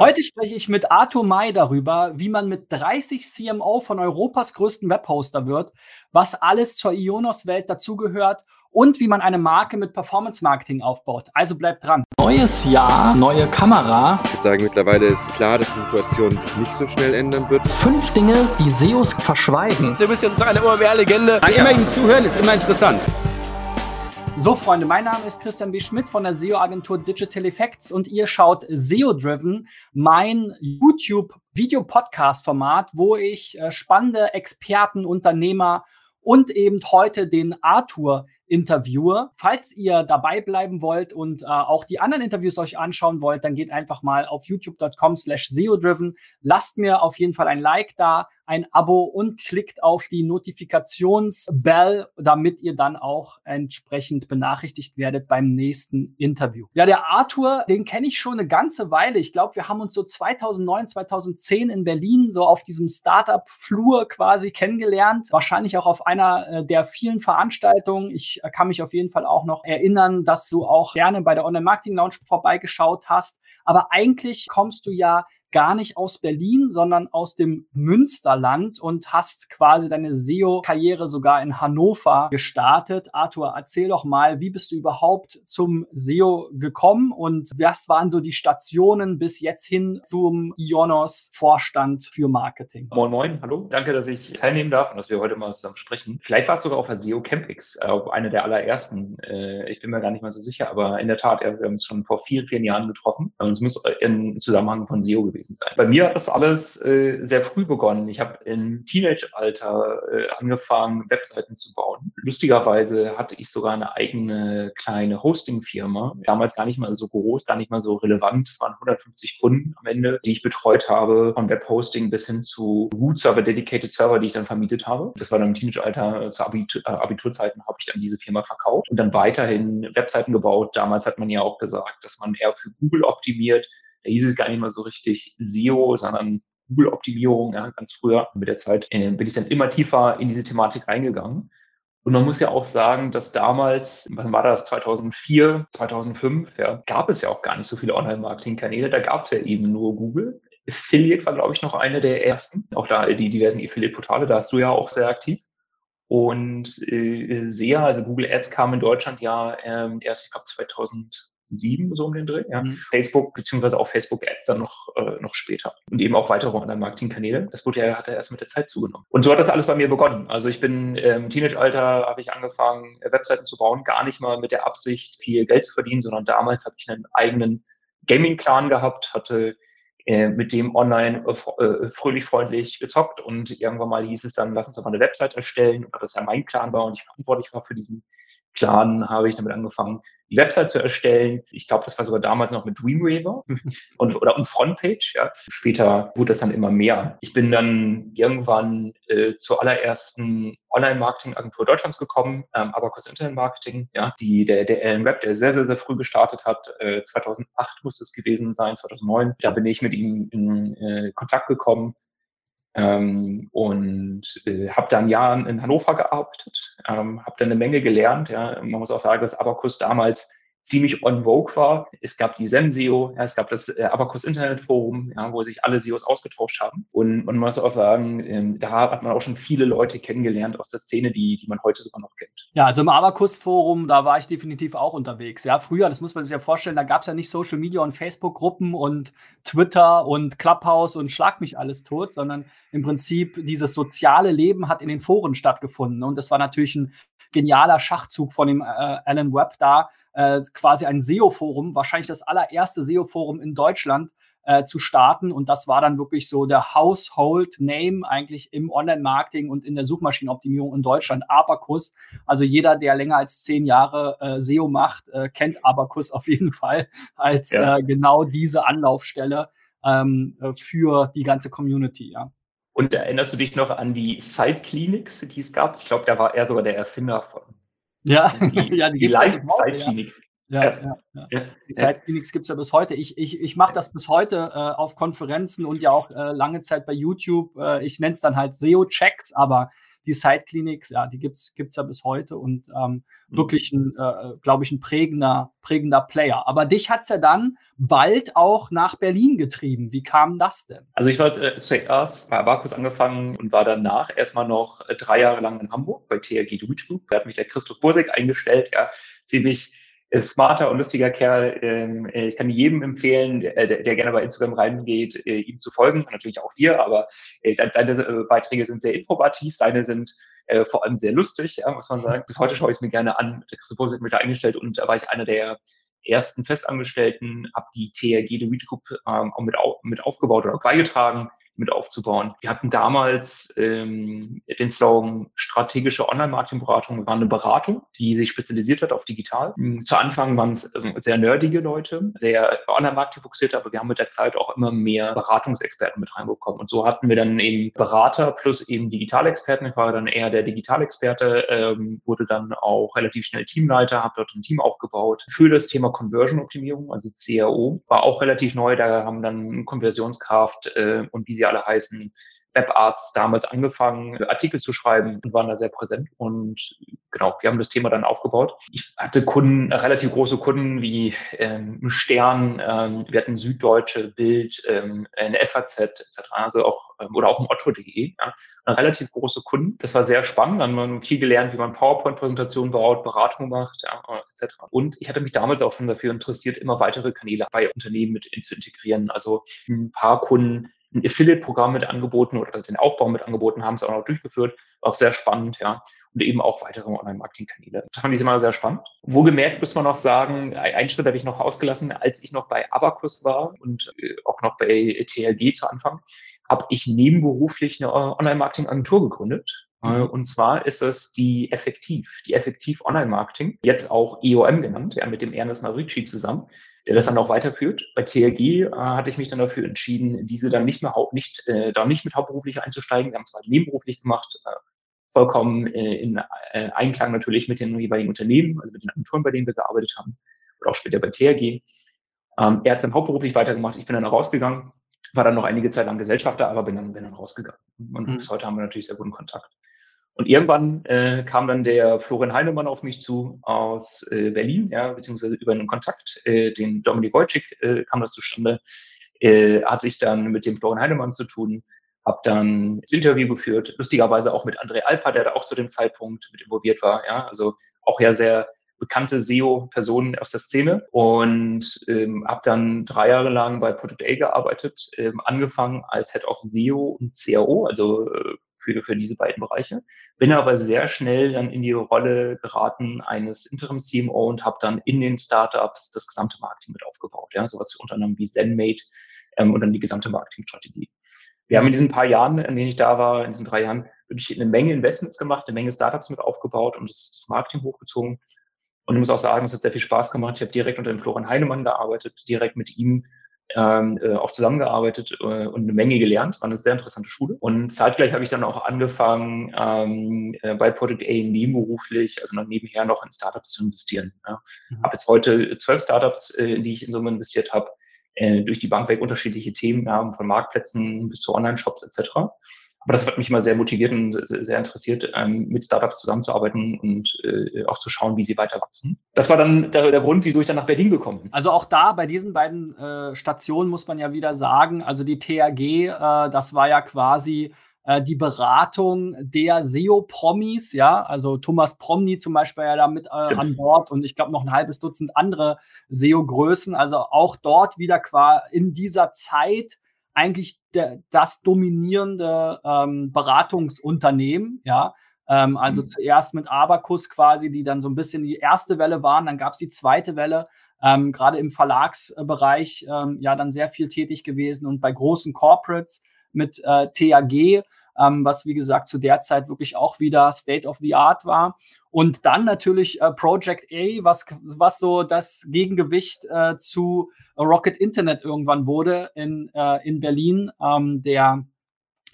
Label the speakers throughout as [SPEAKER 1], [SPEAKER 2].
[SPEAKER 1] Heute spreche ich mit Arthur May darüber, wie man mit 30 CMO von Europas größten Webhoster wird, was alles zur Ionos-Welt dazugehört und wie man eine Marke mit Performance-Marketing aufbaut. Also bleibt dran.
[SPEAKER 2] Neues Jahr, neue Kamera.
[SPEAKER 3] Ich würde sagen, mittlerweile ist klar, dass die Situation sich nicht so schnell ändern wird.
[SPEAKER 2] Fünf Dinge, die SEOs verschweigen.
[SPEAKER 4] Du bist jetzt eine immer mehr Legende.
[SPEAKER 5] Immer ihm zuhören ist immer interessant.
[SPEAKER 1] So, Freunde, mein Name ist Christian B. Schmidt von der SEO-Agentur Digital Effects und ihr schaut SEO Driven, mein YouTube-Video-Podcast-Format, wo ich äh, spannende Experten, Unternehmer und eben heute den Arthur interviewe. Falls ihr dabei bleiben wollt und äh, auch die anderen Interviews euch anschauen wollt, dann geht einfach mal auf youtube.com slash SEO-Driven. Lasst mir auf jeden Fall ein Like da, ein Abo und klickt auf die Notifikationsbell, damit ihr dann auch entsprechend benachrichtigt werdet beim nächsten Interview. Ja, der Arthur, den kenne ich schon eine ganze Weile. Ich glaube, wir haben uns so 2009, 2010 in Berlin so auf diesem Startup-Flur quasi kennengelernt. Wahrscheinlich auch auf einer äh, der vielen Veranstaltungen. Ich äh, kann mich auf jeden Fall auch noch erinnern, dass du auch gerne bei der Online-Marketing-Lounge vorbeigeschaut hast. Aber eigentlich kommst du ja gar nicht aus Berlin, sondern aus dem Münsterland und hast quasi deine SEO-Karriere sogar in Hannover gestartet. Arthur, erzähl doch mal, wie bist du überhaupt zum SEO gekommen und was waren so die Stationen bis jetzt hin zum Ionos-Vorstand für Marketing?
[SPEAKER 6] Moin, moin, hallo. Danke, dass ich teilnehmen darf und dass wir heute mal zusammen sprechen. Vielleicht war es sogar auf der SEO Campix, äh, eine der allerersten. Äh, ich bin mir gar nicht mal so sicher, aber in der Tat, wir haben uns schon vor vielen, vielen Jahren getroffen. Und es muss im Zusammenhang von SEO gewesen gewesen sein. Bei mir hat das alles äh, sehr früh begonnen. Ich habe im Teenage-Alter äh, angefangen, Webseiten zu bauen. Lustigerweise hatte ich sogar eine eigene kleine Hosting-Firma. Damals gar nicht mal so groß, gar nicht mal so relevant. Es waren 150 Kunden am Ende, die ich betreut habe, von Webhosting bis hin zu Root-Server, Dedicated Server, die ich dann vermietet habe. Das war dann im Teenage-Alter, äh, zu Abitur, äh, Abiturzeiten habe ich dann diese Firma verkauft und dann weiterhin Webseiten gebaut. Damals hat man ja auch gesagt, dass man eher für Google optimiert hieß es gar nicht mal so richtig SEO, sondern Google-Optimierung, ja, ganz früher. Mit der Zeit äh, bin ich dann immer tiefer in diese Thematik reingegangen. Und man muss ja auch sagen, dass damals, wann war das, 2004, 2005, ja, gab es ja auch gar nicht so viele Online-Marketing-Kanäle. Da gab es ja eben nur Google. Affiliate war, glaube ich, noch eine der ersten. Auch da die diversen Affiliate-Portale, da hast du ja auch sehr aktiv. Und äh, SEA, also Google Ads kam in Deutschland ja ähm, erst, ich glaube, 2000 sieben so um den Dreh. Ja. Mhm. Facebook beziehungsweise auch Facebook Ads dann noch, äh, noch später. Und eben auch weitere Online-Marketing-Kanäle. Das wurde ja, hat er erst mit der Zeit zugenommen. Und so hat das alles bei mir begonnen. Also ich bin im Teenage-Alter habe ich angefangen, Webseiten zu bauen, gar nicht mal mit der Absicht, viel Geld zu verdienen, sondern damals habe ich einen eigenen Gaming-Clan gehabt, hatte äh, mit dem online äh, äh, fröhlich freundlich gezockt und irgendwann mal hieß es dann, lass uns doch mal eine Website erstellen, weil das ja mein Clan war und ich verantwortlich war für diesen Clan, habe ich damit angefangen, die Website zu erstellen. Ich glaube, das war sogar damals noch mit Dreamweaver und, oder und Frontpage. Ja. Später wurde das dann immer mehr. Ich bin dann irgendwann äh, zur allerersten Online-Marketing-Agentur Deutschlands gekommen, ähm, Abacus Internet Marketing, ja, die, der, der Alan Webb, der sehr, sehr, sehr früh gestartet hat, äh, 2008 muss es gewesen sein, 2009. Da bin ich mit ihm in äh, Kontakt gekommen ähm, und äh, habe dann ein Jahr in Hannover gearbeitet, ähm, habe dann eine Menge gelernt. Ja. Man muss auch sagen, dass Abacus damals ziemlich on vogue war. Es gab die SEMSEO, ja, es gab das äh, Abacus Internet Forum, ja, wo sich alle SEOs ausgetauscht haben. Und man muss auch sagen, ähm, da hat man auch schon viele Leute kennengelernt aus der Szene, die, die man heute sogar noch kennt.
[SPEAKER 1] Ja, also im Abacus Forum, da war ich definitiv auch unterwegs. Ja, früher, das muss man sich ja vorstellen, da gab es ja nicht Social Media und Facebook-Gruppen und Twitter und Clubhouse und Schlag mich alles tot, sondern im Prinzip dieses soziale Leben hat in den Foren stattgefunden. Und das war natürlich ein genialer Schachzug von dem äh, Alan Webb da, äh, quasi ein SEO-Forum, wahrscheinlich das allererste SEO-Forum in Deutschland, äh, zu starten. Und das war dann wirklich so der Household Name eigentlich im Online-Marketing und in der Suchmaschinenoptimierung in Deutschland, Abacus. Also jeder, der länger als zehn Jahre äh, SEO macht, äh, kennt Abacus auf jeden Fall als ja. äh, genau diese Anlaufstelle ähm, äh, für die ganze Community. Ja.
[SPEAKER 6] Und erinnerst du dich noch an die Side-Clinics, die es gab? Ich glaube, da war er sogar der Erfinder von.
[SPEAKER 1] Ja, die, ja, die, die Live-Side-Clinic. Ja. Ja, ja, ja. ja. Die Side-Clinics gibt es ja bis heute. Ich, ich, ich mache das bis heute äh, auf Konferenzen und ja auch äh, lange Zeit bei YouTube. Äh, ich nenne es dann halt SEO-Checks, aber die Side-Clinics, ja, die gibt's gibt's ja bis heute und ähm,
[SPEAKER 6] Mhm.
[SPEAKER 1] wirklich ein, äh, glaube ich, ein prägender, prägender Player. Aber dich hat's ja dann bald auch nach Berlin getrieben. Wie kam das denn?
[SPEAKER 6] Also ich war äh, zuerst bei Abacus angefangen und war danach erstmal noch äh, drei Jahre lang in Hamburg bei TRG Deutsch Group. Da hat mich der Christoph Bursek eingestellt, ja, ziemlich äh, smarter und lustiger Kerl. Ähm, äh, ich kann jedem empfehlen, der, der der gerne bei Instagram reingeht, äh, ihm zu folgen. Natürlich auch dir, aber äh, de- deine äh, Beiträge sind sehr informativ, seine sind äh, vor allem sehr lustig, ja, muss man sagen. Bis heute schaue ich es mir gerne an. Der Christoph Bursek hat mich da eingestellt und da war ich einer der ersten Festangestellten, habe die TRG The Reach Group ähm, auch mit, au mit aufgebaut oder beigetragen, mit aufzubauen. Wir hatten damals ähm, den Slogan strategische Online-Marketing-Beratung. Wir waren eine Beratung, die sich spezialisiert hat auf digital. Mhm. Zu Anfang waren es ähm, sehr nerdige Leute, sehr Online-Marketing fokussiert, aber wir haben mit der Zeit auch immer mehr Beratungsexperten mit reinbekommen. Und so hatten wir dann eben Berater plus eben Digitalexperten. Ich war dann eher der Digitalexperte, ähm, wurde dann auch relativ schnell Teamleiter, habe dort ein Team aufgebaut für das Thema Conversion-Optimierung, also CRO. War auch relativ neu, da haben dann Konversionskraft äh, und wie sie alle heißen, Webarzt damals angefangen, Artikel zu schreiben und waren da sehr präsent. Und genau, wir haben das Thema dann aufgebaut. Ich hatte Kunden, relativ große Kunden wie ähm, Stern, ähm, wir hatten Süddeutsche, Bild, ähm, eine FAZ etc. Also auch ähm, oder auch ein Otto.de. Ja, relativ große Kunden. Das war sehr spannend. Dann haben wir viel gelernt, wie man PowerPoint-Präsentationen baut, Beratung macht, ja, etc. Und ich hatte mich damals auch schon dafür interessiert, immer weitere Kanäle bei Unternehmen mit zu integrieren. Also ein paar Kunden ein Affiliate-Programm mit angeboten oder den Aufbau mit angeboten, haben es auch noch durchgeführt. War auch sehr spannend, ja. Und eben auch weitere Online-Marketing-Kanäle. Das fand ich immer sehr spannend. Wohlgemerkt muss man noch sagen, einen Schritt habe ich noch ausgelassen, als ich noch bei Abacus war und äh, auch noch bei TLG zu Anfang, habe ich nebenberuflich eine Online-Marketing-Agentur gegründet. Mhm. Und zwar ist es die Effektiv, die Effektiv Online-Marketing, jetzt auch EOM genannt, ja, mit dem Ernest Marici zusammen der das dann auch weiterführt. Bei TLG äh, hatte ich mich dann dafür entschieden, diese dann nicht mehr nicht, äh, da nicht mit hauptberuflich einzusteigen. Wir haben es halt nebenberuflich gemacht, äh, vollkommen äh, in äh, Einklang natürlich mit den jeweiligen Unternehmen, also mit den Agenturen, bei denen wir gearbeitet haben, oder auch später bei TLG. Ähm, er hat dann hauptberuflich weitergemacht, ich bin dann rausgegangen, war dann noch einige Zeit lang Gesellschafter, aber bin dann, bin dann rausgegangen. Und mhm. bis heute haben wir natürlich sehr guten Kontakt. Und irgendwann äh, kam dann der Florian Heinemann auf mich zu aus äh, Berlin, ja, beziehungsweise über einen Kontakt, äh, den Dominik Wojcik äh, kam das zustande. Äh, hatte ich dann mit dem Florian Heinemann zu tun, habe dann das Interview geführt, lustigerweise auch mit André Alper, der da auch zu dem Zeitpunkt mit involviert war, ja, also auch ja sehr bekannte SEO-Personen aus der Szene und ähm, habe dann drei Jahre lang bei Product A gearbeitet, ähm, angefangen als Head of SEO und CRO, also äh, für, für diese beiden Bereiche. Bin aber sehr schnell dann in die Rolle geraten eines Interim-CMO und habe dann in den Startups das gesamte Marketing mit aufgebaut. Ja, sowas unter anderem wie ZenMate ähm, und dann die gesamte Marketingstrategie. Wir haben in diesen paar Jahren, in denen ich da war, in diesen drei Jahren, wirklich eine Menge Investments gemacht, eine Menge Startups mit aufgebaut und das, das Marketing hochgezogen. Und ich muss auch sagen, es hat sehr viel Spaß gemacht. Ich habe direkt unter dem Florian Heinemann gearbeitet, direkt mit ihm ähm, äh, auch zusammengearbeitet äh, und eine Menge gelernt. War eine sehr interessante Schule. Und zeitgleich habe ich dann auch angefangen, ähm, äh, bei Project A nebenberuflich, also noch nebenher noch in Startups zu investieren. Ja. Mhm. Habe jetzt heute zwölf Startups, äh, in die ich in Summe investiert habe, äh, durch die Bank weg unterschiedliche Themen, ja, von Marktplätzen bis zu Online-Shops etc. Aber das hat mich immer sehr motiviert und sehr interessiert, ähm, mit Startups zusammenzuarbeiten und äh, auch zu schauen, wie sie weiter wachsen. Das war dann der, der, Grund, wieso ich dann nach Berlin gekommen bin.
[SPEAKER 1] Also auch da bei diesen beiden äh, Stationen muss man ja wieder sagen, also die TAG, äh, das war ja quasi äh, die Beratung der SEO-Promis, ja, also Thomas Promny zum Beispiel ja da mit äh, an Bord und ich glaube noch ein halbes Dutzend andere SEO-Größen. Also auch dort wieder quasi in dieser Zeit eigentlich der, das dominierende ähm, Beratungsunternehmen, ja. Ähm, also mhm. zuerst mit Abacus quasi, die dann so ein bisschen die erste Welle waren, dann gab es die zweite Welle, ähm, gerade im Verlagsbereich ähm, ja dann sehr viel tätig gewesen und bei großen Corporates mit äh, TAG, ähm, was wie gesagt zu der Zeit wirklich auch wieder State of the Art war. Und dann natürlich äh, Project A, was, was so das Gegengewicht äh, zu Rocket Internet irgendwann wurde in, äh, in Berlin. Ähm, der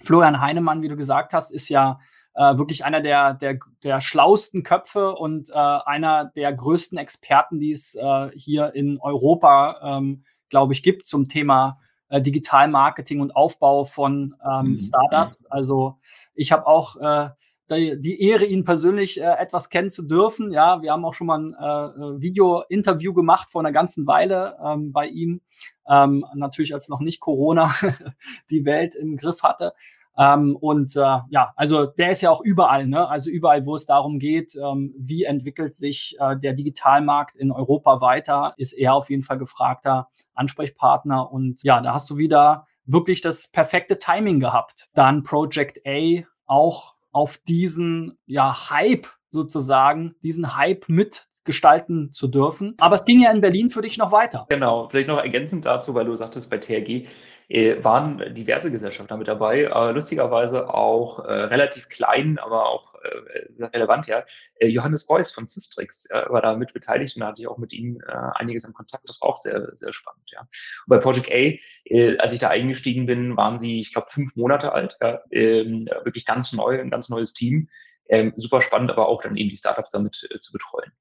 [SPEAKER 1] Florian Heinemann, wie du gesagt hast, ist ja äh, wirklich einer der, der, der schlausten Köpfe und äh, einer der größten Experten, die es äh, hier in Europa, ähm, glaube ich, gibt zum Thema äh, Digitalmarketing und Aufbau von ähm, mhm. Startups. Also ich habe auch äh, die, die Ehre, ihn persönlich äh, etwas kennen zu dürfen. Ja, wir haben auch schon mal ein äh, Video-Interview gemacht vor einer ganzen Weile ähm, bei ihm. Ähm, natürlich als noch nicht Corona die Welt im Griff hatte. Ähm, und äh, ja, also der ist ja auch überall, ne? Also überall, wo es darum geht, ähm, wie entwickelt sich äh, der Digitalmarkt in Europa weiter, ist er auf jeden Fall gefragter Ansprechpartner. Und ja, da hast du wieder wirklich das perfekte Timing gehabt. Dann Project A auch auf diesen ja, Hype sozusagen, diesen Hype mitgestalten zu dürfen. Aber es ging ja in Berlin für dich noch weiter.
[SPEAKER 6] Genau, vielleicht noch ergänzend dazu, weil du sagtest, bei TRG äh, waren diverse Gesellschaften mit dabei, äh, lustigerweise auch äh, relativ klein, aber auch äh, sehr relevant, ja. Äh, Johannes Beuys von Systrix äh, war da mit beteiligt und da hatte ich auch mit ihm äh, einiges in Kontakt. Das war auch sehr, sehr spannend, ja. Und bei Project A, äh, als ich da eingestiegen bin, waren sie, ich glaube, fünf Monate alt, ja, ähm, wirklich ganz neu, ein ganz neues Team. Ähm, super spannend, aber auch dann eben die Startups damit äh, zu betreuen.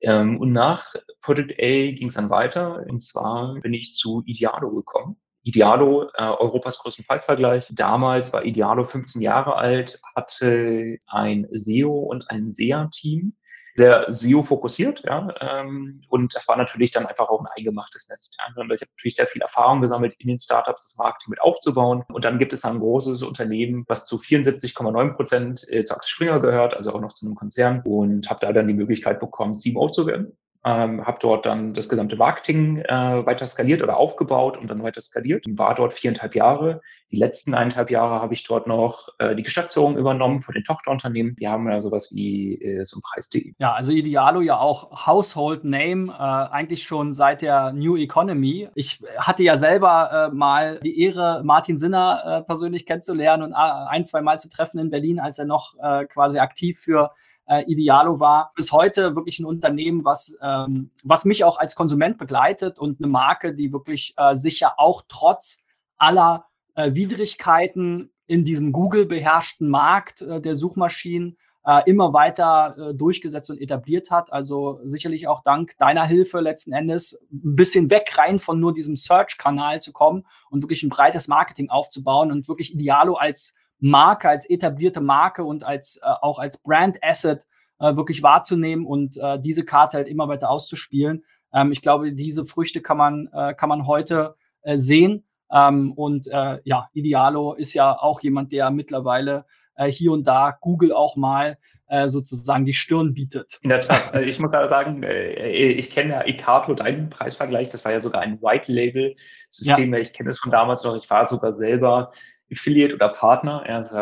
[SPEAKER 6] Ähm, und nach Project A ging es dann weiter. Und zwar bin ich zu Idealo gekommen. Idealo, äh, Europas größten Preisvergleich. Damals war Idealo 15 Jahre alt, hatte ein SEO und ein SEA-Team sehr SEO-fokussiert, ja, ähm, und das war natürlich dann einfach auch ein eingemachtes Nest. Ja. Ich habe natürlich sehr viel Erfahrung gesammelt in den Startups, das Marketing mit aufzubauen. Und dann gibt es ein großes Unternehmen, was zu 74,9 Prozent äh, zu Axel Springer gehört, also auch noch zu einem Konzern, und habe da dann die Möglichkeit bekommen, CMO zu werden ähm, habe dort dann das gesamte Marketing äh, weiter skaliert oder aufgebaut und dann weiter skaliert. War dort viereinhalb Jahre. Die letzten eineinhalb Jahre habe ich dort noch äh, die Geschäftsführung übernommen von den Tochterunternehmen. Wir haben ja sowas wie äh, so ein Preis.de.
[SPEAKER 1] Ja, also Idealo ja auch Household Name, äh, eigentlich schon seit der New Economy. Ich hatte ja selber äh, mal die Ehre, Martin Sinner äh, persönlich kennenzulernen und äh, ein, zwei Mal zu treffen in Berlin, als er noch quasi aktiv für äh, Idealo war bis heute wirklich ein Unternehmen, was, ähm, was mich auch als Konsument begleitet und eine Marke, die wirklich äh, sicher auch trotz aller äh, Widrigkeiten in diesem Google beherrschten Markt äh, der Suchmaschinen äh, immer weiter äh, durchgesetzt und etabliert hat. Also sicherlich auch dank deiner Hilfe letzten Endes ein bisschen weg rein von nur diesem Search-Kanal zu kommen und wirklich ein breites Marketing aufzubauen und wirklich Idealo als Marke, als etablierte Marke und als äh, auch als Brand Asset äh, wirklich wahrzunehmen und äh, diese Karte halt immer weiter auszuspielen. Ähm, ich glaube, diese Früchte kann man, äh, kann man heute äh, sehen. Ähm, und äh, ja, Idealo ist ja auch jemand, der mittlerweile hier und da Google auch mal sozusagen die Stirn bietet.
[SPEAKER 6] In der Tat. Also ich muss aber sagen, ich kenne ja Ikato, deinen Preisvergleich. Das war ja sogar ein White-Label-System. Ja. Ich kenne es von damals noch. Ich war sogar selber Affiliate oder Partner. Ja, das,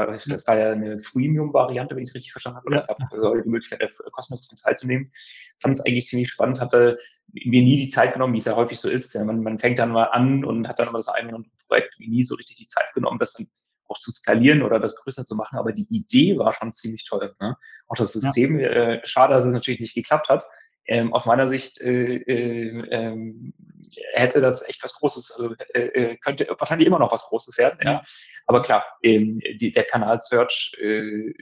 [SPEAKER 6] war, ja eine Freemium-Variante, wenn ich es richtig verstanden habe. Oder ja. es also die Möglichkeit, kostenlos daran teilzunehmen. Fand es eigentlich ziemlich spannend, hatte mir nie die Zeit genommen, wie es ja häufig so ist. Ja, man, man fängt dann mal an und hat dann immer das eigene Projekt, wie nie so richtig die Zeit genommen, das dann auch zu skalieren oder das größer zu machen. Aber die Idee war schon ziemlich toll. Ne? Auch das System, ja. äh, schade, dass es natürlich nicht geklappt hat. Ähm, aus meiner Sicht äh, äh, ähm, hätte das echt was Großes, also äh, äh könnte wahrscheinlich immer noch was Großes werden. Ja. Aber klar, ähm, die, der Kanal Search äh,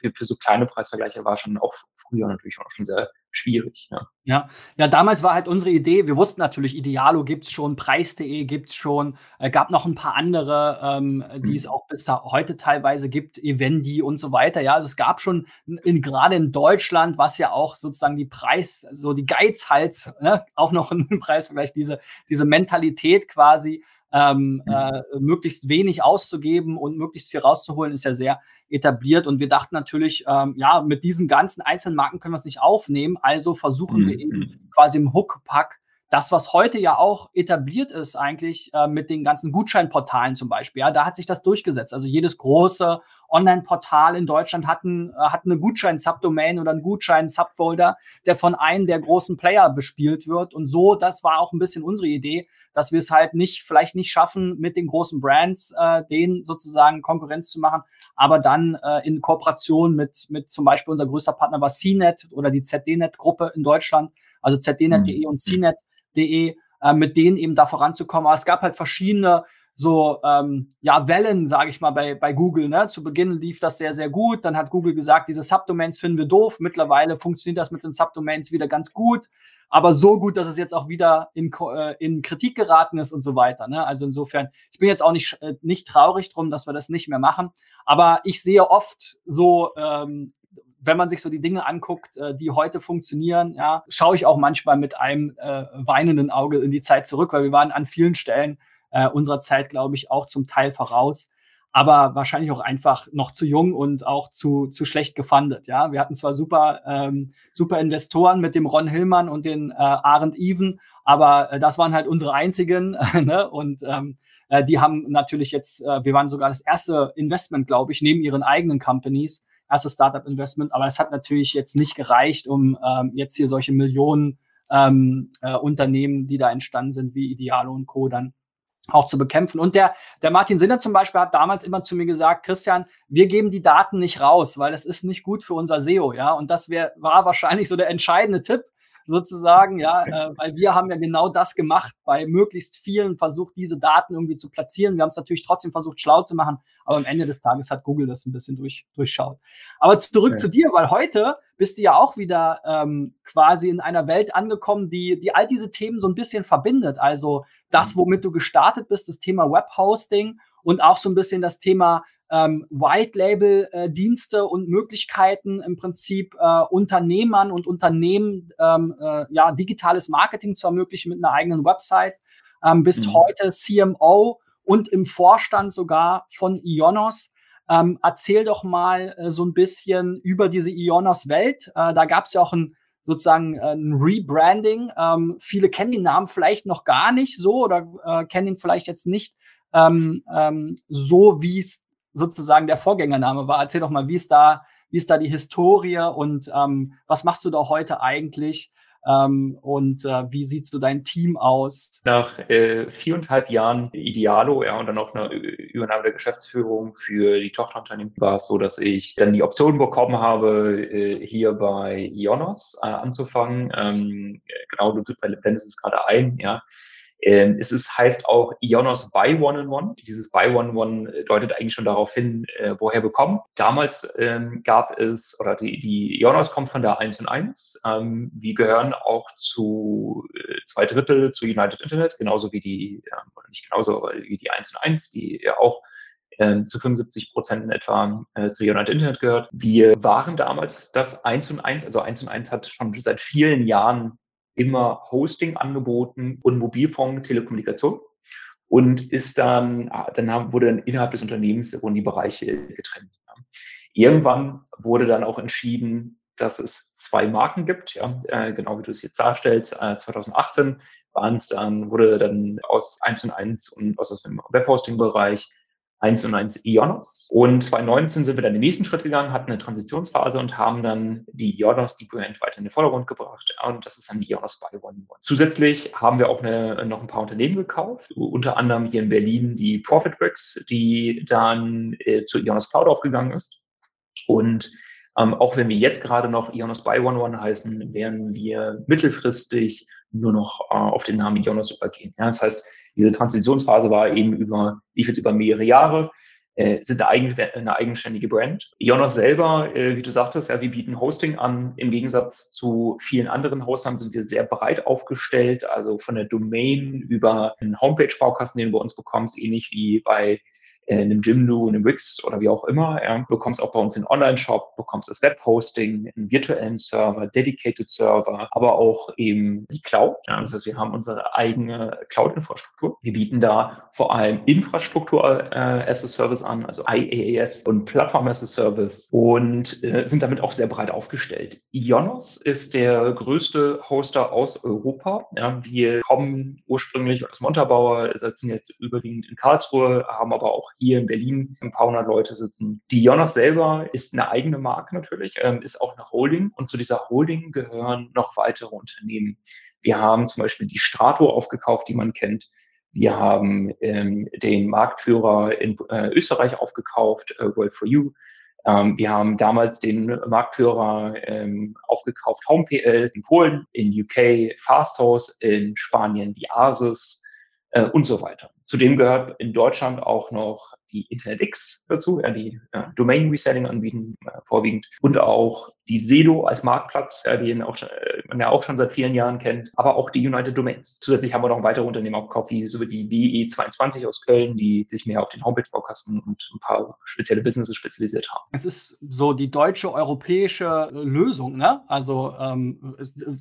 [SPEAKER 6] für, für so kleine Preisvergleiche war schon auch früher natürlich auch schon sehr schwierig. Ja.
[SPEAKER 1] ja. Ja, damals war halt unsere Idee, wir wussten natürlich, Idealo gibt es schon, Preis.de gibt es schon, äh, gab noch ein paar andere, ähm, die mhm. es auch bis heute teilweise gibt, Evendi und so weiter. Ja, also es gab schon in, gerade in Deutschland, was ja auch sozusagen die Preis, so die Geizhals, ne, auch noch ein Preisvergleich, diese, diese Mentalität quasi, ähm, mhm. äh, möglichst wenig auszugeben und möglichst viel rauszuholen, ist ja sehr etabliert. Und wir dachten natürlich, ähm, ja, mit diesen ganzen einzelnen Marken können wir es nicht aufnehmen. Also versuchen mhm. wir eben quasi im Hookpack das, was heute ja auch etabliert ist, eigentlich äh, mit den ganzen Gutscheinportalen zum Beispiel, ja, da hat sich das durchgesetzt. Also jedes große Online-Portal in Deutschland hat, ein, äh, hat eine Gutschein-Subdomain oder einen Gutschein-Subfolder, der von einem der großen Player bespielt wird. Und so, das war auch ein bisschen unsere Idee, dass wir es halt nicht, vielleicht nicht schaffen, mit den großen Brands äh, denen sozusagen Konkurrenz zu machen, aber dann äh, in Kooperation mit, mit zum Beispiel unser größter Partner war CNET oder die ZDNet-Gruppe in Deutschland, also zdnet.de mhm. und CNET.de, äh, mit denen eben da voranzukommen. Aber es gab halt verschiedene so ähm, ja, Wellen, sage ich mal, bei, bei Google. Ne? Zu Beginn lief das sehr, sehr gut. Dann hat Google gesagt, diese Subdomains finden wir doof. Mittlerweile funktioniert das mit den Subdomains wieder ganz gut, aber so gut, dass es jetzt auch wieder in, äh, in Kritik geraten ist und so weiter. Ne? Also insofern, ich bin jetzt auch nicht, äh, nicht traurig drum, dass wir das nicht mehr machen. Aber ich sehe oft so ähm, wenn man sich so die Dinge anguckt, äh, die heute funktionieren, ja, schaue ich auch manchmal mit einem äh, weinenden Auge in die Zeit zurück, weil wir waren an vielen Stellen äh, unserer Zeit, glaube ich, auch zum Teil voraus, aber wahrscheinlich auch einfach noch zu jung und auch zu, zu schlecht gefundet. Ja, wir hatten zwar super, ähm, super Investoren mit dem Ron Hillmann und den äh, Arend Even, aber äh, das waren halt unsere einzigen ne? und ähm, äh, die haben natürlich jetzt, äh, wir waren sogar das erste Investment, glaube ich, neben ihren eigenen Companies, erstes Startup-Investment, aber es hat natürlich jetzt nicht gereicht, um ähm, jetzt hier solche Millionen ähm, äh, Unternehmen, die da entstanden sind, wie Idealo und Co. dann auch zu bekämpfen. Und der, der Martin Sinner zum Beispiel hat damals immer zu mir gesagt, Christian, wir geben die Daten nicht raus, weil das ist nicht gut für unser SEO, ja. Und das wär, war wahrscheinlich so der entscheidende Tipp, sozusagen, ja, äh, weil wir haben ja genau das gemacht, bei möglichst vielen versucht, diese Daten irgendwie zu platzieren. Wir haben es natürlich trotzdem versucht, schlau zu machen, aber am Ende des Tages hat Google das ein bisschen durch, durchschaut. Aber zurück okay. zu dir, weil heute bist du ja auch wieder ähm, quasi in einer Welt angekommen, die, die all diese Themen so ein bisschen verbindet. Also das, mhm. womit du gestartet bist, das Thema Webhosting und auch so ein bisschen das Thema ähm, White-Label-Dienste und Möglichkeiten im Prinzip äh, Unternehmern und Unternehmen ähm, äh, ja, digitales Marketing zu ermöglichen mit einer eigenen Website. Ähm, bist mhm. heute CMO und im Vorstand sogar von Ionos. Ähm, erzähl doch mal äh, so ein bisschen über diese Ionos-Welt. Äh, da gab es ja auch ein sozusagen äh, ein Rebranding. Ähm, viele kennen den Namen vielleicht noch gar nicht so oder äh, kennen ihn vielleicht jetzt nicht ähm, ähm, so, wie es sozusagen der Vorgängername war. Erzähl doch mal, wie ist da, wie ist da die Historie und ähm, was machst du da heute eigentlich? Ähm, und äh, wie siehst du dein Team aus?
[SPEAKER 6] Nach äh, viereinhalb Jahren Idealo ja, und dann auch eine Übernahme der Geschäftsführung für die Tochterunternehmen war es so, dass ich dann die Option bekommen habe, äh, hier bei Ionos äh, anzufangen. Ähm, genau, du blendest es gerade ein, ja. Ähm, es ist, heißt auch Ionos Buy One in One. Dieses Buy One in One äh, deutet eigentlich schon darauf hin, äh, woher bekommen. Damals ähm, gab es, oder die, die Ionos kommt von der 1 und 1. Ähm, wir gehören auch zu äh, zwei Drittel zu United Internet, genauso wie die, äh, nicht genauso, aber wie die 1 und 1, die ja auch äh, zu 75 Prozent in etwa äh, zu United Internet gehört. Wir waren damals das 1 und 1, also 1 und 1 hat schon seit vielen Jahren immer Hosting angeboten und Mobilfunk, Telekommunikation und ist dann, ah, dann wurde dann innerhalb des Unternehmens wurden die Bereiche getrennt. Irgendwann wurde dann auch entschieden, dass es zwei Marken gibt, ja, äh, genau wie du es jetzt darstellst. Äh, 2018 waren es dann, wurde dann aus 1 und 1 und aus dem Webhosting-Bereich 1 und 1 Ionos. Und 2019 sind wir dann den nächsten Schritt gegangen, hatten eine Transitionsphase und haben dann die Ionos, die Brand, weiter in den Vordergrund gebracht. Und das ist dann die Ionos by One. Zusätzlich haben wir auch eine, noch ein paar Unternehmen gekauft, unter anderem hier in Berlin die Profitbricks, die dann äh, zu Ionos Cloud aufgegangen ist. Und ähm, auch wenn wir jetzt gerade noch Ionos by One One heißen, werden wir mittelfristig nur noch äh, auf den Namen Ionos übergehen. Ja, das heißt, diese Transitionsphase war eben über, lief jetzt über mehrere Jahre, äh, sind eine, eigen, eine eigenständige Brand. Ionos selber, äh, wie du sagtest, ja, wir bieten Hosting an. Im Gegensatz zu vielen anderen Hostern sind wir sehr breit aufgestellt, also von der Domain über einen Homepage-Baukasten, den du bei uns bekommst, ähnlich wie bei äh, einem Jimdo, einem Wix oder wie auch immer. Ja. bekommst auch bei uns den Online-Shop, bekommst das Web-Hosting, einen virtuellen Server, Dedicated Server, aber auch eben die Cloud. Ja. Das heißt, wir haben unsere eigene Cloud-Infrastruktur. Wir bieten da vor allem Infrastruktur äh, as a Service an, also IaaS und Plattform as a Service und äh, sind damit auch sehr breit aufgestellt. Ionos ist der größte Hoster aus Europa. Ja. Wir kommen ursprünglich aus Montabaur, sitzen jetzt überwiegend in Karlsruhe, haben aber auch hier in Berlin ein paar hundert Leute sitzen. Die Jonas selber ist eine eigene Marke natürlich, ähm, ist auch eine Holding und zu dieser Holding gehören noch weitere Unternehmen. Wir haben zum Beispiel die Strato aufgekauft, die man kennt. Wir haben ähm, den Marktführer in äh, Österreich aufgekauft, äh, World for You. Ähm, wir haben damals den Marktführer ähm, aufgekauft, HomePL in Polen, in UK Fasthouse, in Spanien die Asis und so weiter. Zudem gehört in Deutschland auch noch die InternetX dazu, ja, die ja, Domain Reselling anbieten, äh, vorwiegend. Und auch die Sedo als Marktplatz, ja, die auch, äh, man ja auch schon seit vielen Jahren kennt, aber auch die United Domains. Zusätzlich haben wir noch weitere Unternehmen aufgekauft, wie so die WE22 aus Köln, die sich mehr auf den Homepage-Baukasten und ein paar spezielle Businesses spezialisiert haben.
[SPEAKER 1] Es ist so die deutsche europäische Lösung, ne? Also ähm,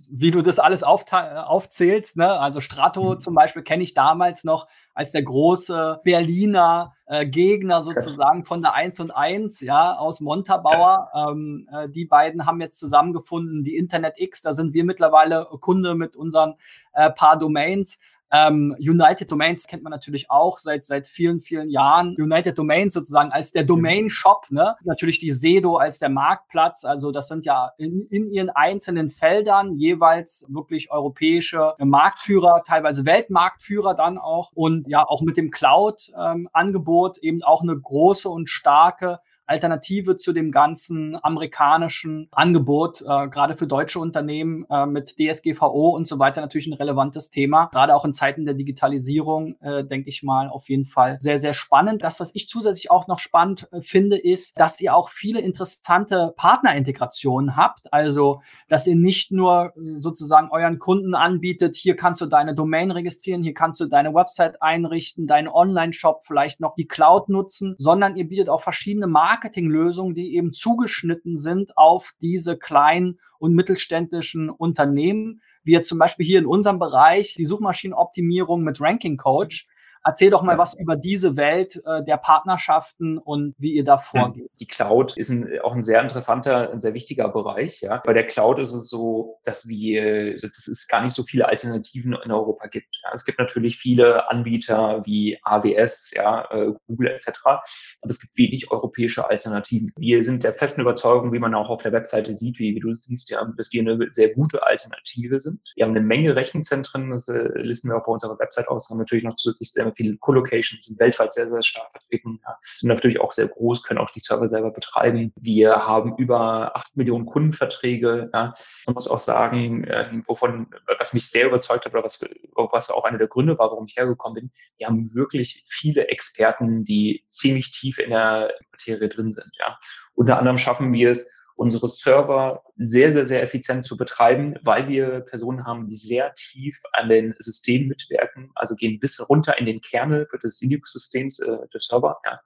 [SPEAKER 1] wie du das alles aufzählst, ne? Also Strato mhm. zum Beispiel kenne ich damals noch als der große Berliner äh, Gegner sozusagen von der 1 und 1, ja, aus Montabaur. Ähm, äh, die beiden haben jetzt zusammengefunden, die Internet X, da sind wir mittlerweile Kunde mit unseren äh, paar Domains. Ähm, United Domains kennt man natürlich auch seit, seit vielen, vielen Jahren. United Domains sozusagen als der Domain-Shop, ne? Natürlich die Sedo als der Marktplatz. Also das sind ja in, in ihren einzelnen Feldern jeweils wirklich europäische Marktführer, teilweise Weltmarktführer dann auch. Und ja, auch mit dem Cloud-Angebot ähm, eben auch eine große und starke Alternative zu dem ganzen amerikanischen Angebot, äh, gerade für deutsche Unternehmen äh, mit DSGVO und so weiter natürlich ein relevantes Thema. Gerade auch in Zeiten der Digitalisierung, äh, denke ich mal, auf jeden Fall sehr, sehr spannend. Das, was ich zusätzlich auch noch spannend äh, finde, ist, dass ihr auch viele interessante Partnerintegrationen habt. Also, dass ihr nicht nur äh, sozusagen euren Kunden anbietet, hier kannst du deine Domain registrieren, hier kannst du deine Website einrichten, deinen Online-Shop, vielleicht noch die Cloud nutzen, sondern ihr bietet auch verschiedene Marken Marketinglösungen, die eben zugeschnitten sind auf diese kleinen und mittelständischen Unternehmen, wie jetzt zum Beispiel hier in unserem Bereich die Suchmaschinenoptimierung mit Ranking Coach. Erzähl doch mal was über diese Welt äh, der Partnerschaften und wie ihr da vorgeht.
[SPEAKER 6] Die Cloud ist ein, auch ein sehr interessanter, ein sehr wichtiger Bereich. Ja. Bei der Cloud ist es so, dass wir, dass es gar nicht so viele Alternativen in Europa gibt. Ja. Es gibt natürlich viele Anbieter wie AWS, ja, äh, Google etc., aber es gibt wenig europäische Alternativen. Wir sind der festen Überzeugung, wie man auch auf der Webseite sieht, wie, wie du siehst, ja, dass wir eine sehr gute Alternative sind. Wir haben eine Menge Rechenzentren, das äh, listen wir auch bei unserer Website aus, haben natürlich noch zusätzlich sehr viele Co-Locations, sind weltweit sehr, sehr stark vertreten, sind natürlich auch sehr groß, können auch die Server selber betreiben. Wir haben über acht Millionen Kundenverträge. Ja. Man muss auch sagen, äh, wovon, was mich sehr überzeugt hat oder was, was auch einer der Gründe war, warum ich hergekommen bin, wir haben wirklich viele Experten, die ziemlich tief in der Materie drin sind. Ja. Unter anderem schaffen wir es, unsere Server sehr, sehr, sehr effizient zu betreiben, weil wir Personen haben, die sehr tief an den Systemen mitwirken, also gehen bis runter in den Kernel des Linux-Systems äh, der Server ja,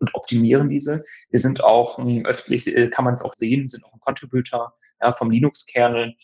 [SPEAKER 6] und optimieren diese. Wir sind auch ähm, öffentlich, äh, kann man es auch sehen, sind auch ein Contributor ja, vom Linux-Kernel,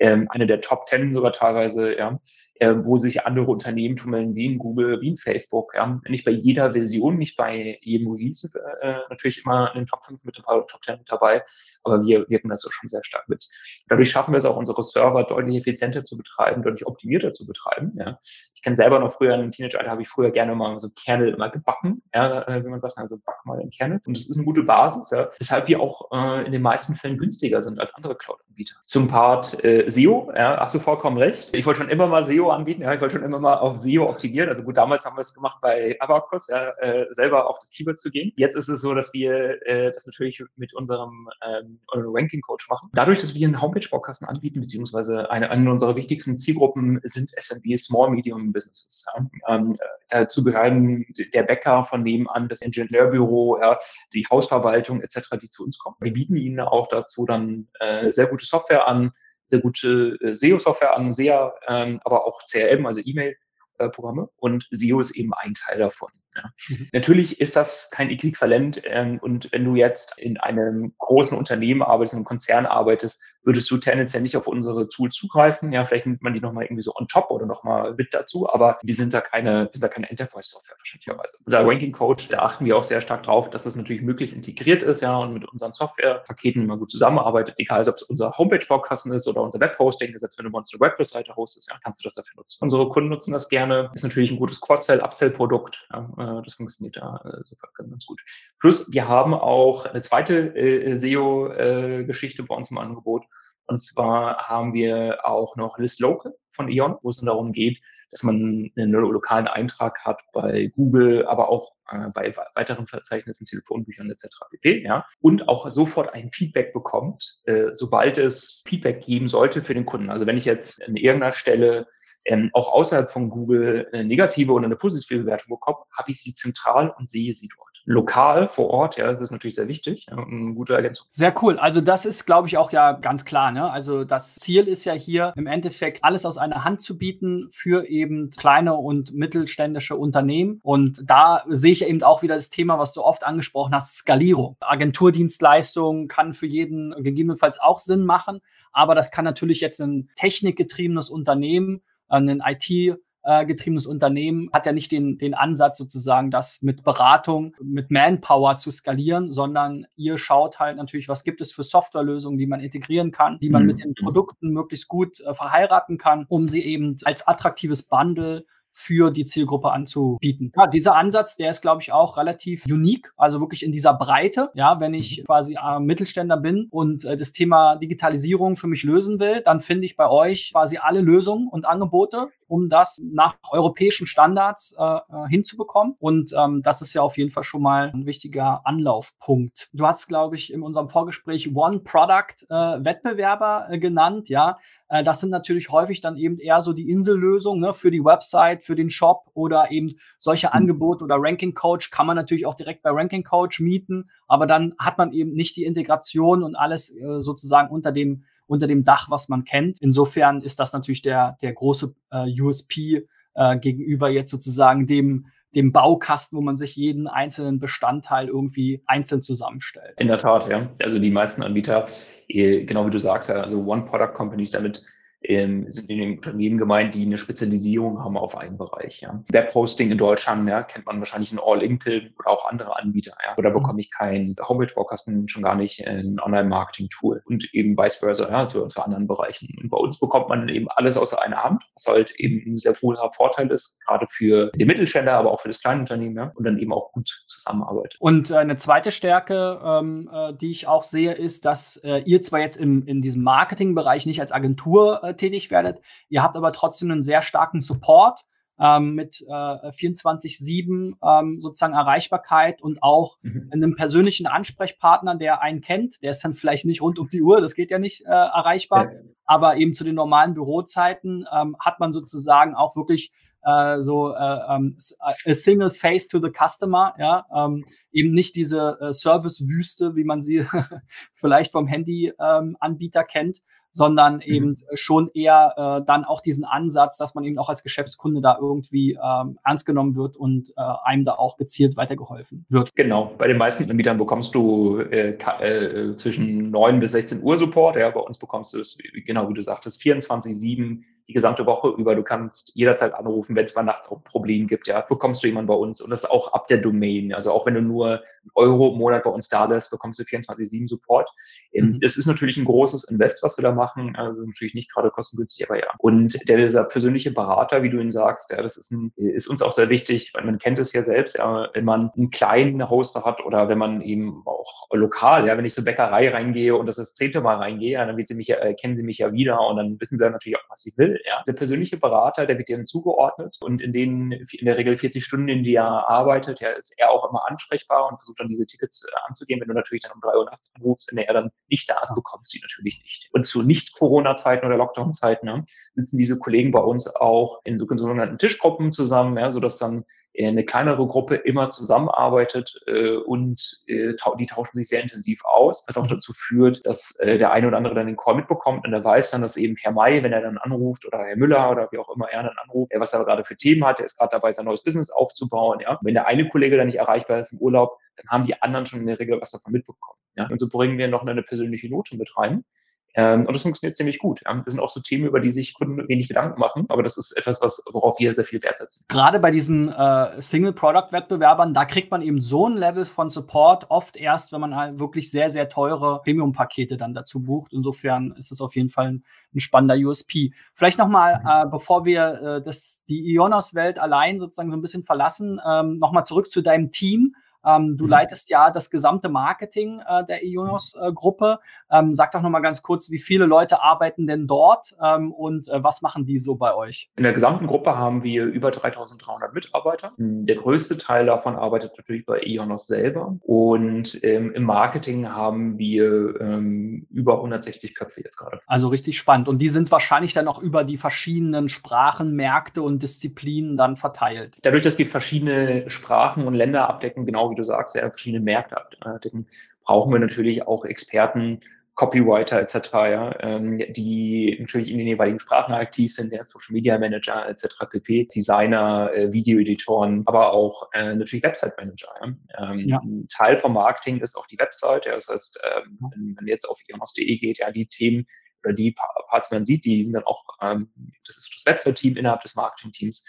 [SPEAKER 6] ähm, eine der Top Ten sogar teilweise, ja äh, wo sich andere Unternehmen tummeln, wie in Google, wie in Facebook. Ja. Nicht bei jeder Version, nicht bei jedem Release äh, natürlich immer in den Top 5 mit dabei, Top 10 mit dabei, aber wir wirken das schon sehr stark mit. Dadurch schaffen wir es auch, unsere Server deutlich effizienter zu betreiben, deutlich optimierter zu betreiben. Ja. Ich kenne selber noch früher, in einem Teenager-Alter habe ich früher gerne mal so Kernel immer gebacken, ja, äh, wie man sagt, also back mal den Kernel. Und das ist eine gute Basis, ja, weshalb wir auch äh, in den meisten Fällen günstiger sind als andere Cloud-Anbieter. Zum Part äh, SEO, ja, hast du vollkommen recht. Ich wollte schon immer mal SEO anbieten. Ja, ich wollte schon immer mal auf SEO optimieren. Also gut, damals haben wir es gemacht bei Abacus, ja, äh, selber auf das Keyword zu gehen. Jetzt ist es so, dass wir äh, das natürlich mit unserem ähm, Ranking Coach machen. Dadurch, dass wir einen Homepage-Baukasten anbieten, beziehungsweise eine, eine unserer wichtigsten Zielgruppen sind SMB, Small Medium Businesses. Ja. Ähm, dazu gehören der Bäcker von nebenan, das Ingenieurbüro, ja, die Hausverwaltung etc., die zu uns kommen. Wir bieten ihnen auch dazu dann äh, sehr gute Software an, sehr gute äh, SEO-Software an, sehr, ähm, aber auch CRM, also E-Mail-Programme. Und SEO ist eben ein Teil davon. Ja. Mhm. Natürlich ist das kein Äquivalent. Ähm, und wenn du jetzt in einem großen Unternehmen arbeitest, in einem Konzern arbeitest, würdest du tendenziell nicht auf unsere Tools zugreifen. Ja, vielleicht nimmt man die nochmal irgendwie so on top oder nochmal mit dazu, aber wir sind da keine, wir sind da keine Enterprise-Software verständlicherweise. Unser Ranking Code, da achten wir auch sehr stark drauf, dass das natürlich möglichst integriert ist, ja, und mit unseren Softwarepaketen immer gut zusammenarbeitet, egal ob es unser Homepage-Baukasten ist oder unser Webhosting, selbst wenn du unsere Webseite hostest, ja, kannst du das dafür nutzen. Unsere Kunden nutzen das gerne, ist natürlich ein gutes Cross-Sell, Upsell-Produkt, ja, das funktioniert da äh, sofort ganz gut. Plus, wir haben auch eine zweite äh, SEO-Geschichte bei uns im Angebot. Und zwar haben wir auch noch List Local von E.ON, wo es dann darum geht, dass man einen lokalen Eintrag hat bei Google, aber auch äh, bei weiteren Verzeichnissen, Telefonbüchern etc. pp. Ja? Und auch sofort ein Feedback bekommt, äh, sobald es Feedback geben sollte für den Kunden. Also wenn ich jetzt an irgendeiner Stelle ähm, auch außerhalb von Google eine negative oder eine positive Bewertung bekomme, habe ich sie zentral und sehe sie dort lokal vor Ort, ja, das ist natürlich sehr wichtig, eine gute Ergänzung.
[SPEAKER 1] Sehr cool. Also das ist, glaube ich, auch ja ganz klar. Ne? Also das Ziel ist ja hier im Endeffekt alles aus einer Hand zu bieten für eben kleine und mittelständische Unternehmen. Und da sehe ich eben auch wieder das Thema, was du oft angesprochen hast, Skalierung. Agenturdienstleistung kann für jeden gegebenenfalls auch Sinn machen, aber das kann natürlich jetzt ein technikgetriebenes Unternehmen, ein IT äh, getriebenes Unternehmen hat ja nicht den, den Ansatz sozusagen, das mit Beratung, mit Manpower zu skalieren, sondern ihr schaut halt natürlich, was gibt es für Softwarelösungen, die man integrieren kann, die man mhm. mit den Produkten möglichst gut äh, verheiraten kann, um sie eben als attraktives Bundle für die Zielgruppe anzubieten. Ja, dieser Ansatz, der ist, glaube ich, auch relativ unique, also wirklich in dieser Breite. Ja, wenn ich mhm. quasi äh, Mittelständler bin und äh, das Thema Digitalisierung für mich lösen will, dann finde ich bei euch quasi alle Lösungen und Angebote, um das nach europäischen Standards äh, äh, hinzubekommen. Und ähm, das ist ja auf jeden Fall schon mal ein wichtiger Anlaufpunkt. Du hast, glaube ich, in unserem Vorgespräch One Product äh, Wettbewerber äh, genannt, ja. Äh, das sind natürlich häufig dann eben eher so die Insellösungen ne, für die Website, für den Shop oder eben solche mhm. Angebote oder Ranking Coach kann man natürlich auch direkt bei Ranking Coach mieten, aber dann hat man eben nicht die Integration und alles äh, sozusagen unter dem unter dem Dach, was man kennt. Insofern ist das natürlich der, der große äh, USP äh, gegenüber jetzt sozusagen dem, dem Baukasten, wo man sich jeden einzelnen Bestandteil irgendwie einzeln zusammenstellt.
[SPEAKER 6] In der Tat, ja. Also die meisten Anbieter, eh, genau wie du sagst, also One-Product-Companies, damit ähm, sind in den Unternehmen gemeint, die eine Spezialisierung haben auf einen Bereich. Ja. Webhosting in Deutschland ja, kennt man wahrscheinlich in All-In-Pill oder auch andere Anbieter. Ja. Oder mhm. bekomme ich kein Homepage-Forecasting, schon gar nicht ein Online-Marketing-Tool und eben vice versa ja, zu, zu anderen Bereichen. Und bei uns bekommt man eben alles außer einer Hand, was halt eben ein sehr cooler Vorteil ist, gerade für den Mittelständler, aber auch für das kleine Unternehmen ja, und dann eben auch gut zusammenarbeitet.
[SPEAKER 1] Und äh, eine zweite Stärke, ähm, äh, die ich auch sehe, ist, dass äh, ihr zwar jetzt im, in diesem Marketingbereich nicht als Agentur äh, tätig werdet. Ihr habt aber trotzdem einen sehr starken Support ähm, mit äh, 24-7 ähm, sozusagen Erreichbarkeit und auch mhm. einem persönlichen Ansprechpartner, der einen kennt. Der ist dann vielleicht nicht rund um die Uhr, das geht ja nicht äh, erreichbar, ja. aber eben zu den normalen Bürozeiten ähm, hat man sozusagen auch wirklich äh, so äh, ähm, a single face to the customer, ja, ähm, eben nicht diese äh, Service-Wüste, wie man sie vielleicht vom Handy-Anbieter ähm, kennt, sondern mhm. eben schon eher äh, dann auch diesen Ansatz, dass man eben auch als Geschäftskunde da irgendwie ähm, ernst genommen wird und äh, einem da auch gezielt weitergeholfen wird.
[SPEAKER 6] Genau, bei den meisten Anbietern bekommst du äh, äh, zwischen 9 bis 16 Uhr Support, ja, bei uns bekommst du es, genau wie du sagtest, 24-7 die gesamte Woche über. Du kannst jederzeit anrufen, wenn es mal nachts auch ein Problem gibt, ja, bekommst du jemanden bei uns und das auch ab der Domain. Also auch wenn du nur einen Euro im Monat bei uns da bist, bekommst du 24-7 Support. Ähm, mhm. Es ist natürlich ein großes Invest, was wir da machen. Also natürlich nicht gerade kostengünstig, aber ja. Und der, dieser persönliche Berater, wie du ihn sagst, ja, das ist, ein, ist uns auch sehr wichtig, weil man kennt es ja selbst, ja, wenn man einen kleinen Hoster hat oder wenn man eben auch lokal, ja, wenn ich zur Bäckerei reingehe und das ist das zehnte Mal reingehe, ja, dann wird sie mich, äh, kennen sie mich ja wieder und dann wissen sie natürlich auch, was sie will. Ja. Der persönliche Berater, der wird dir zugeordnet und in den in der Regel 40 Stunden, in die er arbeitet, ja, ist er auch immer ansprechbar und versucht dann diese Tickets äh, anzugehen. Wenn du natürlich dann um drei Uhr nachts anrufst, wenn er dann nicht da ist, bekommst du ihn natürlich nicht. Und zu Nicht-Corona-Zeiten oder Lockdown-Zeiten ne, sitzen diese Kollegen bei uns auch in sogenannten Tischgruppen zusammen, ja, sodass dann eine kleinere Gruppe immer zusammenarbeitet äh, und äh, die tauschen sich sehr intensiv aus, was auch dazu führt, dass äh, der eine oder andere dann den Call mitbekommt und er weiß dann, dass eben Herr May, wenn er dann anruft oder Herr Müller oder wie auch immer er dann anruft, was er gerade für Themen hat, er ist gerade dabei, sein neues Business aufzubauen. Ja? Wenn der eine Kollege dann nicht erreichbar ist im Urlaub, dann haben die anderen schon in der Regel was davon mitbekommen. Ja? Und so bringen wir noch eine persönliche Note mit rein. Ähm, und das funktioniert ziemlich gut. Das sind auch so Themen, über die sich Kunden wenig Gedanken machen, aber das ist etwas, was, worauf wir sehr viel Wert setzen.
[SPEAKER 1] Gerade bei diesen äh, Single-Product-Wettbewerbern, da kriegt man eben so ein Level von Support oft erst, wenn man halt wirklich sehr, sehr teure Premium-Pakete dann dazu bucht. Insofern ist es auf jeden Fall ein, ein spannender USP. Vielleicht nochmal, mhm. äh, bevor wir äh, das, die Ionos-Welt allein sozusagen so ein bisschen verlassen, ähm, nochmal zurück zu deinem Team. Ähm, du mhm. leitest ja das gesamte Marketing äh, der Ionos-Gruppe. Äh, ähm, sag doch noch mal ganz kurz, wie viele Leute arbeiten denn dort ähm, und äh, was machen die so bei euch?
[SPEAKER 6] In der gesamten Gruppe haben wir über 3300 Mitarbeiter. Der größte Teil davon arbeitet natürlich bei Ionos selber. Und ähm, im Marketing haben wir ähm, über 160 Köpfe jetzt gerade.
[SPEAKER 1] Also richtig spannend. Und die sind wahrscheinlich dann auch über die verschiedenen Sprachen, Märkte und Disziplinen dann verteilt.
[SPEAKER 6] Dadurch, dass wir verschiedene Sprachen und Länder abdecken, genau wie du sagst, sehr verschiedene Märkte abdecken, brauchen wir natürlich auch Experten, Copywriter etc., ja, ähm, die natürlich in den jeweiligen Sprachen aktiv sind, der Social Media Manager etc., pp, Designer, äh, Videoeditoren, aber auch äh, natürlich Website Manager. Ja. Ähm, ja. Ein Teil vom Marketing ist auch die Website. Ja, das heißt, ähm, wenn man jetzt auf ionos.de geht, ja, die Themen oder die Parts, die man sieht, die sind dann auch, ähm, das ist das Website-Team innerhalb des Marketing-Teams.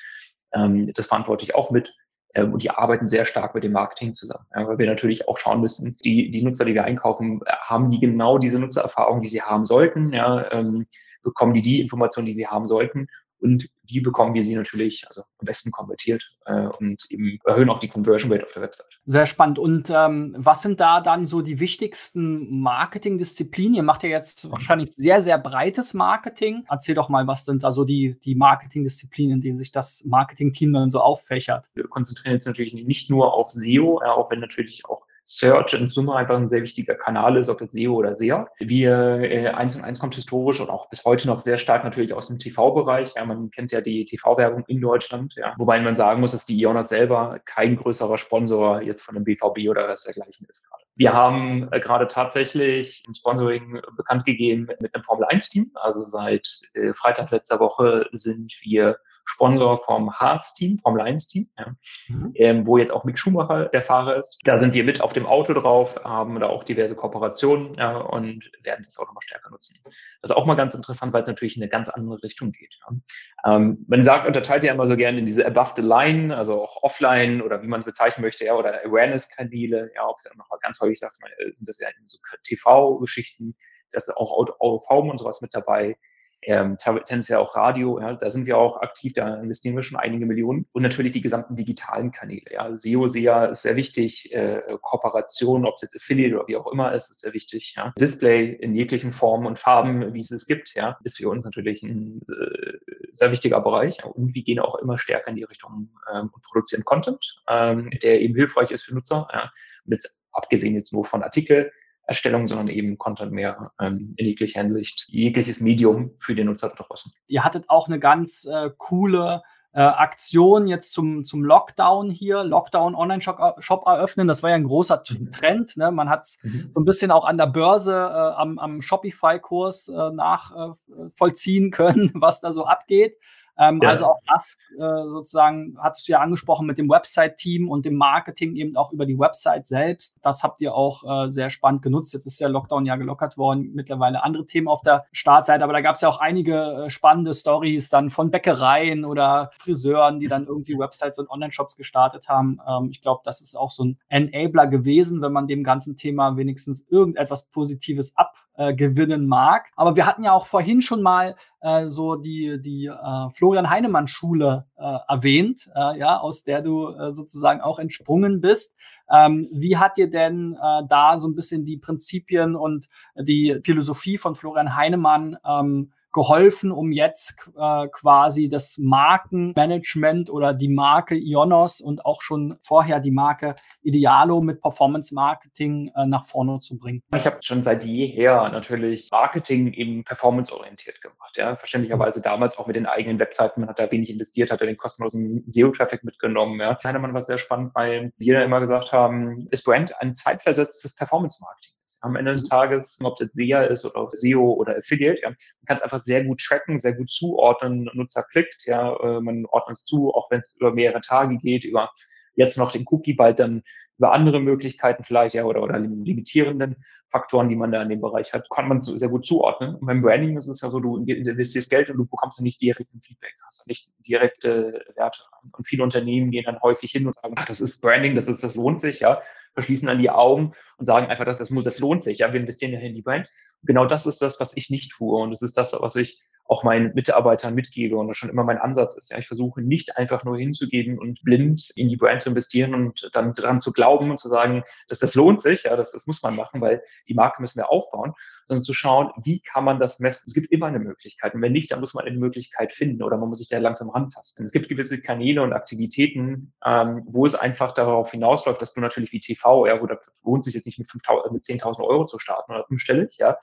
[SPEAKER 6] Ähm, das verantworte ich auch mit. Ähm, und die arbeiten sehr stark mit dem Marketing zusammen, weil wir natürlich auch schauen müssen, die, die Nutzer, die wir einkaufen, äh, haben die genau diese Nutzererfahrung, die sie haben sollten, ja, ähm, bekommen die die Informationen, die sie haben sollten und wie bekommen wir sie natürlich also am besten konvertiert äh, und eben erhöhen auch die Conversion Rate auf der Website.
[SPEAKER 1] Sehr spannend. Und ähm, was sind da dann so die wichtigsten Marketingdisziplinen? Ihr macht ja jetzt wahrscheinlich sehr, sehr breites Marketing. Erzähl doch mal, was sind da so die, die Marketingdisziplinen, in denen sich das Marketingteam dann so auffächert?
[SPEAKER 6] Wir konzentrieren uns natürlich nicht nur auf SEO, ja, auch wenn natürlich auch Search in Summe einfach ein sehr wichtiger Kanal ist, ob jetzt SEO oder SEA. Wir, äh, eins und eins kommt historisch und auch bis heute noch sehr stark natürlich aus dem TV-Bereich. Ja, man kennt ja die TV-Werbung in Deutschland, ja. Wobei man sagen muss, dass die Ionas selber kein größerer Sponsor jetzt von dem BVB oder was dergleichen ist gerade. Wir haben äh, gerade tatsächlich ein Sponsoring bekannt gegeben mit einem Formel-1-Team. Also seit äh, Freitag letzter Woche sind wir Sponsor vom Harz-Team, vom Lions-Team, ja, mhm. ähm, wo jetzt auch Mick Schumacher der Fahrer ist. Da sind wir mit auf dem Auto drauf, haben da auch diverse Kooperationen ja, und werden das auch nochmal stärker nutzen. Das ist auch mal ganz interessant, weil es natürlich in eine ganz andere Richtung geht. Ja. Ähm, man sagt, unterteilt ja immer so gerne in diese Above the Line, also auch Offline oder wie man es bezeichnen möchte, ja, oder Awareness-Kanäle, ja, ob es ja noch mal ganz häufig sagt, man, äh, sind das ja so TV-Geschichten, das ist auch OV und sowas mit dabei ähm, tendenziell auch Radio, ja, da sind wir auch aktiv, da investieren wir schon einige Millionen und natürlich die gesamten digitalen Kanäle. Ja. SEO, SEA ist sehr wichtig, äh, Kooperation, ob es jetzt Affiliate oder wie auch immer ist, ist sehr wichtig. Ja. Display in jeglichen Formen und Farben, wie es es gibt, ja, ist für uns natürlich ein äh, sehr wichtiger Bereich und wir gehen auch immer stärker in die Richtung ähm, und produzieren Content, ähm, der eben hilfreich ist für Nutzer. Ja. Und jetzt abgesehen jetzt nur von Artikel, Erstellung, sondern eben Content mehr ähm, in jeglicher Hinsicht, jegliches Medium für den Nutzer draußen.
[SPEAKER 1] Ihr hattet auch eine ganz äh, coole äh, Aktion jetzt zum, zum Lockdown hier, Lockdown Online-Shop Shop eröffnen. Das war ja ein großer mhm. Trend. Ne? Man hat es mhm. so ein bisschen auch an der Börse äh, am, am Shopify-Kurs äh, nachvollziehen können, was da so abgeht. Ähm, ja. Also auch das äh, sozusagen hattest du ja angesprochen mit dem Website-Team und dem Marketing eben auch über die Website selbst. Das habt ihr auch äh, sehr spannend genutzt. Jetzt ist der Lockdown ja gelockert worden, mittlerweile andere Themen auf der Startseite, aber da gab es ja auch einige äh, spannende Stories dann von Bäckereien oder Friseuren, die dann irgendwie Websites und Online-Shops gestartet haben. Ähm, ich glaube, das ist auch so ein Enabler gewesen, wenn man dem ganzen Thema wenigstens irgendetwas Positives abgewinnen mag. Aber wir hatten ja auch vorhin schon mal äh, so die, die äh, Florian Heinemann Schule äh, erwähnt, äh, ja, aus der du äh, sozusagen auch entsprungen bist. Ähm, wie hat dir denn äh, da so ein bisschen die Prinzipien und die Philosophie von Florian Heinemann ähm, geholfen, um jetzt äh, quasi das Markenmanagement oder die Marke Ionos und auch schon vorher die Marke Idealo mit Performance Marketing äh, nach vorne zu bringen?
[SPEAKER 6] Ich habe schon seit jeher natürlich Marketing eben performanceorientiert gemacht. Ja, verständlicherweise damals auch mit den eigenen Webseiten. Man hat da wenig investiert, hat da den kostenlosen SEO-Traffic mitgenommen. Ja. Heinemann war sehr spannend, weil wir immer gesagt haben, ist Brand ein zeitversetztes Performance-Marketing am Ende des. Tages, ob das SEA ist oder SEO oder Affiliate, ja, man kann es einfach sehr gut tracken, sehr gut zuordnen, Nutzer klickt, ja, äh, man ordnet es zu, auch wenn es über mehrere Tage geht, über jetzt noch den Cookie, bald dann über andere Möglichkeiten vielleicht, ja, oder, oder limitierenden Faktoren, die man da in dem Bereich hat, kann man sehr gut zuordnen. Und beim Branding ist es ja so, du investierst Geld und du bekommst dann nicht direkt ein Feedback, hast dann nicht direkte Werte. Und viele Unternehmen gehen dann häufig hin und sagen, ach, das ist Branding, das ist, das lohnt sich, ja verschließen dann die Augen und sagen einfach, dass das muss, das lohnt sich, ja, wir investieren ja in die Brand. Und genau das ist das, was ich nicht tue und das ist das, was ich auch meinen Mitarbeitern mitgebe und das schon immer mein Ansatz ist. Ja, ich versuche nicht einfach nur hinzugehen und blind in die Brand zu investieren und dann daran zu glauben und zu sagen, dass das lohnt sich, ja, das, das muss man machen, weil die Marke müssen wir aufbauen, sondern zu schauen, wie kann man das messen. Es gibt immer eine Möglichkeit und wenn nicht, dann muss man eine Möglichkeit finden oder man muss sich da langsam rantasten. Es gibt gewisse Kanäle und Aktivitäten, ähm, wo es einfach darauf hinausläuft, dass du natürlich wie TV, ja, wo da lohnt sich jetzt nicht mit, mit 10.000 Euro zu starten oder fünfstellig, ja,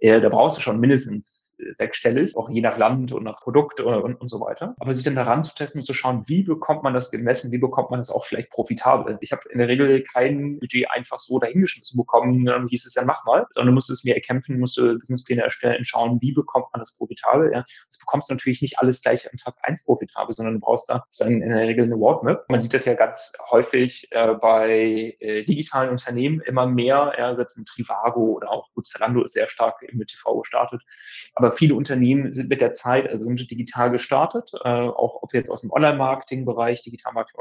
[SPEAKER 6] äh, da brauchst du schon mindestens äh, sechsstellig, auch je nach Land und nach Produkt und, und, und so weiter. Aber sich dann daran zu testen und zu schauen, wie bekommt man das gemessen, wie bekommt man das auch vielleicht profitabel. Ich habe in der Regel kein Budget einfach so dahingeschmissen bekommen, dann hieß es ja, mach mal, sondern du musst es mir erkämpfen, musst du Businesspläne erstellen, schauen, wie bekommt man das profitabel. Ja. Das bekommst du natürlich nicht alles gleich am Tag eins profitabel, sondern du brauchst da in der Regel eine Roadmap. Man sieht das ja ganz häufig äh, bei äh, digitalen Unternehmen immer mehr, ja, selbst in Trivago oder auch gut, Zalando ist sehr stark mit TV gestartet. Aber viele Unternehmen sind mit der Zeit, also sind digital gestartet, äh, auch ob jetzt aus dem Online-Marketing-Bereich, Digital-Marketing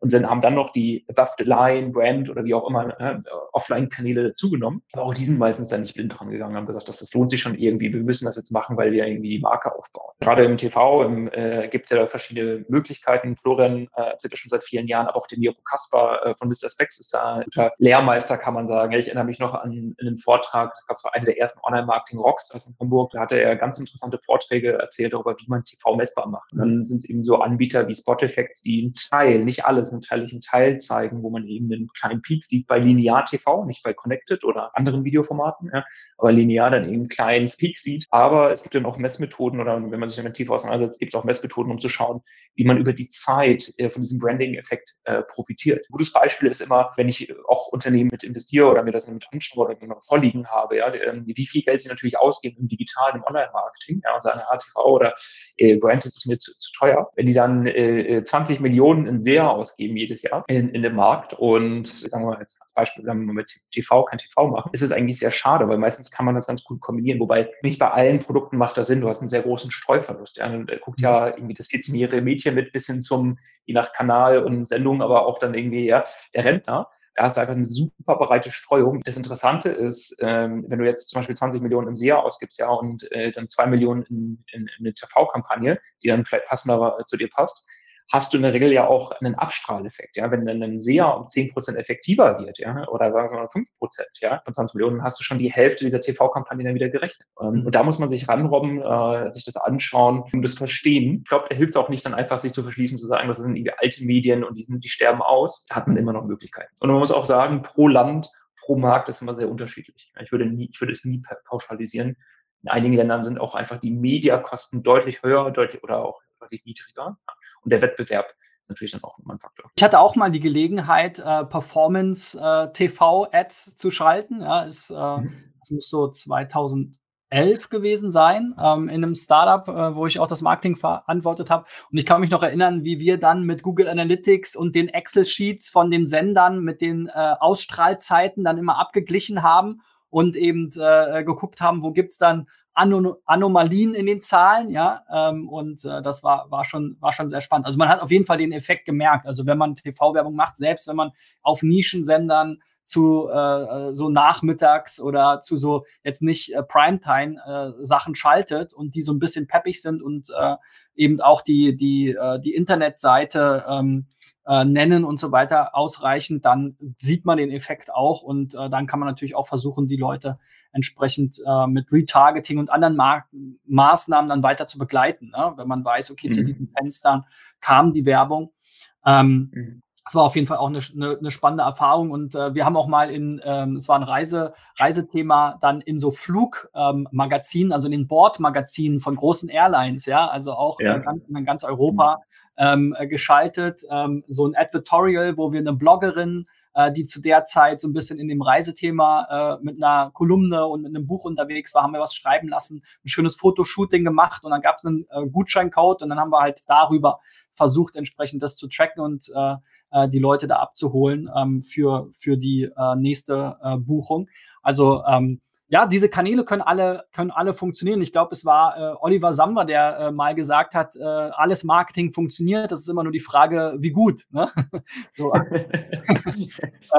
[SPEAKER 6] und dann haben dann noch die Above the Line, Brand oder wie auch immer äh, Offline-Kanäle zugenommen. Aber auch die sind meistens dann nicht blind dran gegangen, haben gesagt, dass das lohnt sich schon irgendwie, wir müssen das jetzt machen, weil wir irgendwie die Marke aufbauen. Gerade im TV äh, gibt es ja verschiedene Möglichkeiten. Florian äh, erzählt das schon seit vielen Jahren, aber auch der Miro Kasper äh, von Mr. Specs ist da ein guter Lehrmeister, kann man sagen. Ich erinnere mich noch an einen Vortrag, das gab es eine der ersten Online-Marketing-Rockstars in Hamburg, da hatte er ganz interessante Vorträge erzählt darüber, wie man TV messbar macht. Und dann sind es eben so Anbieter wie Spot Effects, die einen Teil, nicht alles, einen teillichen Teil zeigen, wo man eben einen kleinen Peak sieht bei Linear TV, nicht bei Connected oder anderen Videoformaten, ja, aber linear dann eben einen kleinen Peak sieht. Aber es gibt dann auch Messmethoden oder wenn man sich damit tiefer auseinandersetzt, gibt es auch Messmethoden, um zu schauen, wie man über die Zeit äh, von diesem Branding-Effekt äh, profitiert. Ein gutes Beispiel ist immer, wenn ich auch Unternehmen mit investiere oder mir das mit anschaue oder mir vorliegen habe, ja, ähm, wie viel Geld sie natürlich ausgeben im digitalen, im Online-Marketing, ja, und sagen, HTV oder äh, Brand ist mir zu, zu teuer. Wenn die dann äh, 20 Millionen in SEA ausgeben jedes Jahr in, in dem Markt und sagen wir mal als Beispiel, wenn wir mit TV kein TV machen, ist es eigentlich sehr schade, weil meistens kann man das ganz gut kombinieren, wobei nicht bei allen Produkten macht das Sinn. Du hast einen sehr großen Streuverlust. Ja. Und, äh, guckt ja irgendwie das 14-jährige Mädchen mit bis hin zum, je nach Kanal und Sendung, aber auch dann irgendwie ja, der Rentner da hast du einfach eine super breite Streuung. Das Interessante ist, ähm, wenn du jetzt zum Beispiel 20 Millionen im SEA ausgibst, ja, und äh, dann zwei Millionen in, in, in eine TV-Kampagne, die dann vielleicht passender zu dir passt, hast du in der Regel ja auch einen Abstrahleffekt. Ja? Wenn dann ein SEA um 10% effektiver wird, ja, oder sagen wir mal 5%, ja, von 20 Millionen, hast du schon die Hälfte dieser TV-Kampagne dann wieder gerechnet. Mhm. Und da muss man sich ranrobben, äh, sich das anschauen und das verstehen. Ich glaube, da hilft es auch nicht dann einfach, sich zu verschließen, zu sagen, das sind irgendwie alte Medien und die sind, die sterben aus. Da hat man immer noch Möglichkeiten. Und man muss auch sagen, pro Land, pro Markt ist immer sehr unterschiedlich. Ich würde nie, ich würde es nie pauschalisieren. In einigen Ländern sind auch einfach die Mediakosten deutlich höher, deutlich oder auch deutlich niedriger. Und der Wettbewerb ist natürlich dann auch immer ein Faktor.
[SPEAKER 1] Ich hatte auch mal die Gelegenheit, äh, Performance-TV-Ads äh, zu schalten. Ja, ist, äh, mhm. Das muss so 2011 gewesen sein, ähm, in einem Startup, äh, wo ich auch das Marketing verantwortet habe. Und ich kann mich noch erinnern, wie wir dann mit Google Analytics und den Excel-Sheets von den Sendern mit den äh, Ausstrahlzeiten dann immer abgeglichen haben und eben äh, geguckt haben, wo gibt es dann Anom Anomalien in den Zahlen, ja, ähm, und äh, das war, war, schon, war schon sehr spannend. Also man hat auf jeden Fall den Effekt gemerkt. Also wenn man TV-Werbung macht, selbst wenn man auf Nischensendern zu äh, so nachmittags oder zu so jetzt nicht äh, Primetime-Sachen äh, schaltet und die so ein bisschen peppig sind und äh, eben auch die, die, äh, die Internetseite ähm, äh, nennen und so weiter ausreichend, dann sieht man den Effekt auch und äh, dann kann man natürlich auch versuchen, die Leute entsprechend äh, mit Retargeting und anderen Ma Maßnahmen dann weiter zu begleiten. Ne? Wenn man weiß, okay, mhm. zu diesen Fenstern kam die Werbung. Ähm, mhm. Das war auf jeden Fall auch eine, eine, eine spannende Erfahrung und äh, wir haben auch mal in, ähm, es war ein Reise, Reisethema, dann in so Flugmagazinen, ähm, also in den Bordmagazinen von großen Airlines, ja, also auch ja. in, ganz, in ganz Europa mhm. ähm, geschaltet, ähm, so ein Advertorial, wo wir eine Bloggerin äh, die zu der Zeit so ein bisschen in dem Reisethema äh, mit einer Kolumne und mit einem Buch unterwegs war, haben wir was schreiben lassen, ein schönes Fotoshooting gemacht und dann gab es einen äh, Gutscheincode und dann haben wir halt darüber versucht, entsprechend das zu tracken und äh, äh die Leute da abzuholen ähm, für, für die äh, nächste äh, Buchung. Also ähm, ja, diese Kanäle können alle, können alle funktionieren. Ich glaube, es war äh, Oliver Samwer, der äh, mal gesagt hat, äh, alles Marketing funktioniert. Das ist immer nur die Frage, wie gut. Ne? so, ähm,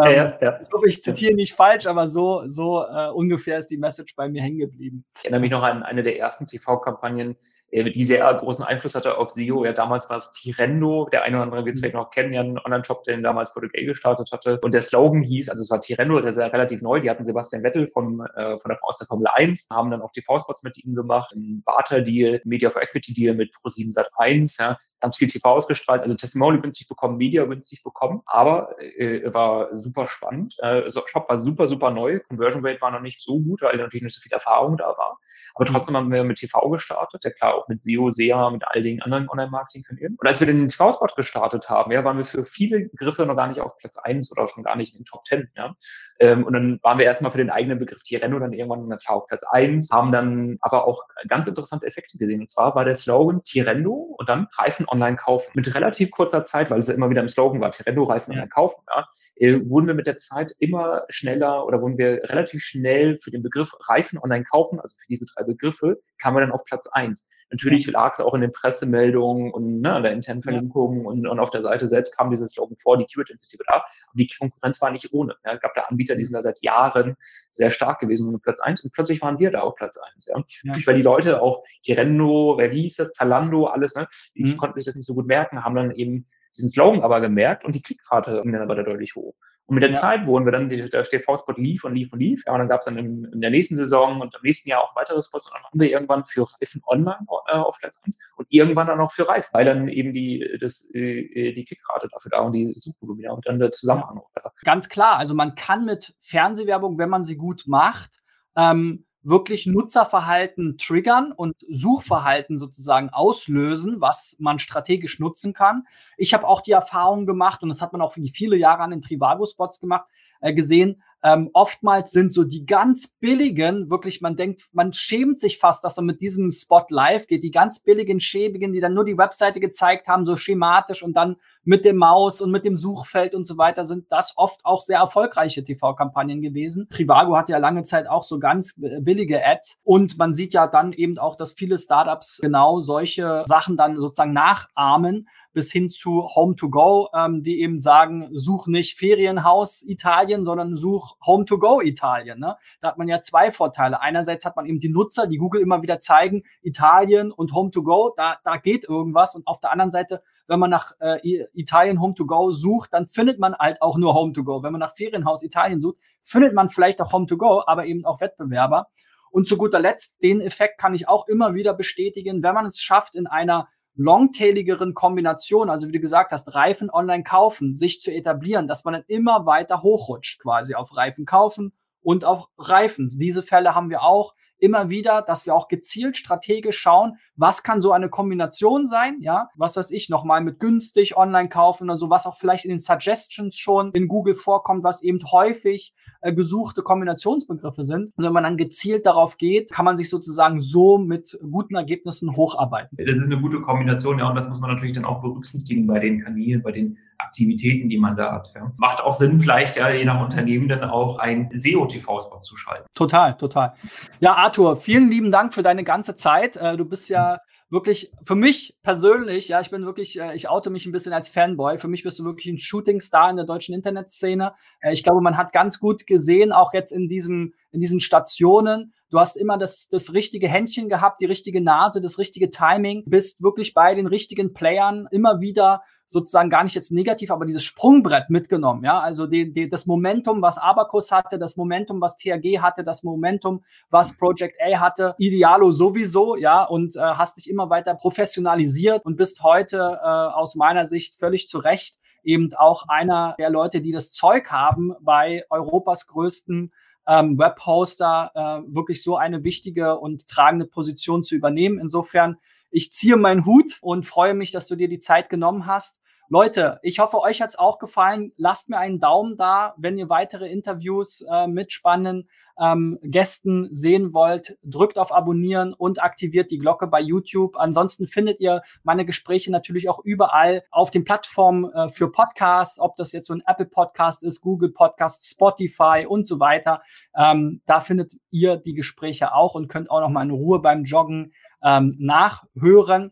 [SPEAKER 1] ja, ja, ja. Ich hoffe, ich zitiere nicht falsch, aber so, so äh, ungefähr ist die Message bei mir hängen geblieben.
[SPEAKER 6] Ich erinnere mich noch an eine der ersten TV-Kampagnen, die sehr großen Einfluss hatte auf SEO. Ja, damals war es Tirendo, der eine oder andere wird es mhm. vielleicht noch kennen, ja, ein Online-Shop, den damals Portugal gestartet hatte. Und der Slogan hieß, also es war Tirendo, der ist ja relativ neu, die hatten Sebastian Vettel vom, äh, von der, aus der Formel 1, haben dann auch TV-Spots mit ihm gemacht, ein Barter-Deal, Media for Equity-Deal mit Pro7 Sat 1, ja, ganz viel TV ausgestrahlt, also Testimonial günstig bekommen, Media günstig bekommen, aber äh, war super spannend. Äh, Shop war super, super neu, Conversion Rate war noch nicht so gut, weil natürlich nicht so viel Erfahrung da war. Aber trotzdem haben wir mit TV gestartet, ja klar, auch mit SEO, SEA, mit all den anderen Online-Marketing-Kanälen. Und als wir den TV-Spot gestartet haben, ja, waren wir für viele Begriffe noch gar nicht auf Platz eins oder schon gar nicht in den Top 10, ja. Ähm, und dann waren wir erstmal für den eigenen Begriff Tireno dann irgendwann klar auf Platz eins, haben dann aber auch ganz interessante Effekte gesehen. Und zwar war der Slogan Tirendo und dann Reifen online kaufen. Mit relativ kurzer Zeit, weil es ja immer wieder im Slogan war, Tirendo Reifen ja. online kaufen, ja, äh, wurden wir mit der Zeit immer schneller oder wurden wir relativ schnell für den Begriff Reifen online kaufen, also für diese drei Begriffe, kamen wir dann auf Platz eins. Natürlich lag es auch in den Pressemeldungen und ne, der internen Verlinkung und, und auf der Seite selbst kam dieses Slogan vor, die Keyword Intensity da. Aber die Konkurrenz war nicht ohne. Ja. Es gab da Anbieter, die sind da seit Jahren sehr stark gewesen und Platz eins und plötzlich waren wir da auf Platz eins. Ja. Natürlich, weil die Leute auch Tirendo, wer wie hieß das, Zalando, alles, ne, die mhm. konnten sich das nicht so gut merken, haben dann eben diesen Slogan aber gemerkt und die Klickrate ging dann aber da deutlich hoch. Und mit der ja. Zeit wurden wir dann, der TV-Spot lief und lief und lief. Ja, und dann gab es dann in, in, der nächsten Saison und im nächsten Jahr auch weitere Spots. Und dann haben wir irgendwann für Reifen online äh, auf Platz 1 und irgendwann dann auch für Reifen, weil dann eben die, das, äh, die Klickrate dafür da und die Suchvolumina und dann der Zusammenhang auch da.
[SPEAKER 1] Ganz klar. Also man kann mit Fernsehwerbung, wenn man sie gut macht, ähm, wirklich Nutzerverhalten triggern und Suchverhalten sozusagen auslösen, was man strategisch nutzen kann. Ich habe auch die Erfahrung gemacht, und das hat man auch viele Jahre an den Trivago-Spots gemacht, äh, gesehen, ähm, oftmals sind so die ganz billigen, wirklich, man denkt, man schämt sich fast, dass man mit diesem Spot live geht. Die ganz billigen, schäbigen, die dann nur die Webseite gezeigt haben, so schematisch und dann mit dem Maus und mit dem Suchfeld und so weiter, sind das oft auch sehr erfolgreiche TV-Kampagnen gewesen. Trivago hat ja lange Zeit auch so ganz billige Ads und man sieht ja dann eben auch, dass viele Startups genau solche Sachen dann sozusagen nachahmen bis hin zu Home to Go, ähm, die eben sagen, such nicht Ferienhaus Italien, sondern such Home to Go Italien. Ne? Da hat man ja zwei Vorteile. Einerseits hat man eben die Nutzer, die Google immer wieder zeigen, Italien und Home to Go, da, da geht irgendwas. Und auf der anderen Seite, wenn man nach äh, Italien Home to Go sucht, dann findet man halt auch nur Home to Go. Wenn man nach Ferienhaus Italien sucht, findet man vielleicht auch Home to Go, aber eben auch Wettbewerber. Und zu guter Letzt, den Effekt kann ich auch immer wieder bestätigen, wenn man es schafft, in einer longtailigeren Kombination, also wie du gesagt hast, Reifen online kaufen, sich zu etablieren, dass man dann immer weiter hochrutscht, quasi auf Reifen kaufen und auf Reifen. Diese Fälle haben wir auch immer wieder, dass wir auch gezielt strategisch schauen, was kann so eine Kombination sein, ja, was weiß ich, nochmal mit günstig online kaufen oder so, was auch vielleicht in den Suggestions schon in Google vorkommt, was eben häufig äh, gesuchte Kombinationsbegriffe sind. Und wenn man dann gezielt darauf geht, kann man sich sozusagen so mit guten Ergebnissen hocharbeiten.
[SPEAKER 6] Das ist eine gute Kombination, ja, und das muss man natürlich dann auch berücksichtigen bei den Kanälen, bei den Aktivitäten, die man da hat. Ja. Macht auch Sinn, vielleicht ja, je nach Unternehmen dann auch ein SEO-TV-Spot zu schalten.
[SPEAKER 1] Total, total. Ja, Arthur, vielen lieben Dank für deine ganze Zeit. Äh, du bist ja wirklich, für mich persönlich, ja, ich bin wirklich, äh, ich oute mich ein bisschen als Fanboy. Für mich bist du wirklich ein Shooting-Star in der deutschen Internetszene. Äh, ich glaube, man hat ganz gut gesehen, auch jetzt in diesem, in diesen Stationen, Du hast immer das, das richtige Händchen gehabt, die richtige Nase, das richtige Timing, bist wirklich bei den richtigen Playern immer wieder sozusagen gar nicht jetzt negativ, aber dieses Sprungbrett mitgenommen. Ja, also die, die, das Momentum, was Abacus hatte, das Momentum, was THG hatte, das Momentum, was Project A hatte, Idealo sowieso, ja, und äh, hast dich immer weiter professionalisiert und bist heute äh, aus meiner Sicht völlig zu Recht eben auch einer der Leute, die das Zeug haben, bei Europas größten ähm, Webhoster äh, wirklich so eine wichtige und tragende Position zu übernehmen. Insofern ich ziehe meinen Hut und freue mich, dass du dir die Zeit genommen hast Leute, ich hoffe, euch hat es auch gefallen. Lasst mir einen Daumen da, wenn ihr weitere Interviews äh, mit spannenden ähm, Gästen sehen wollt. Drückt auf Abonnieren und aktiviert die Glocke bei YouTube. Ansonsten findet ihr meine Gespräche natürlich auch überall auf den Plattformen äh, für Podcasts, ob das jetzt so ein Apple Podcast ist, Google Podcast, Spotify und so weiter. Ähm, da findet ihr die Gespräche auch und könnt auch noch mal in Ruhe beim Joggen ähm, nachhören.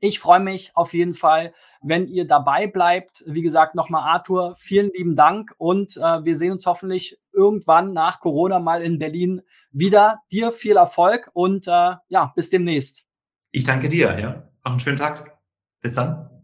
[SPEAKER 1] Ich freue mich auf jeden Fall, wenn ihr dabei bleibt. Wie gesagt, nochmal Arthur, vielen lieben Dank und äh, wir sehen uns hoffentlich irgendwann nach Corona mal in Berlin wieder. Dir viel Erfolg und äh, ja, bis demnächst.
[SPEAKER 6] Ich danke dir, ja. Noch einen schönen Tag. Bis dann.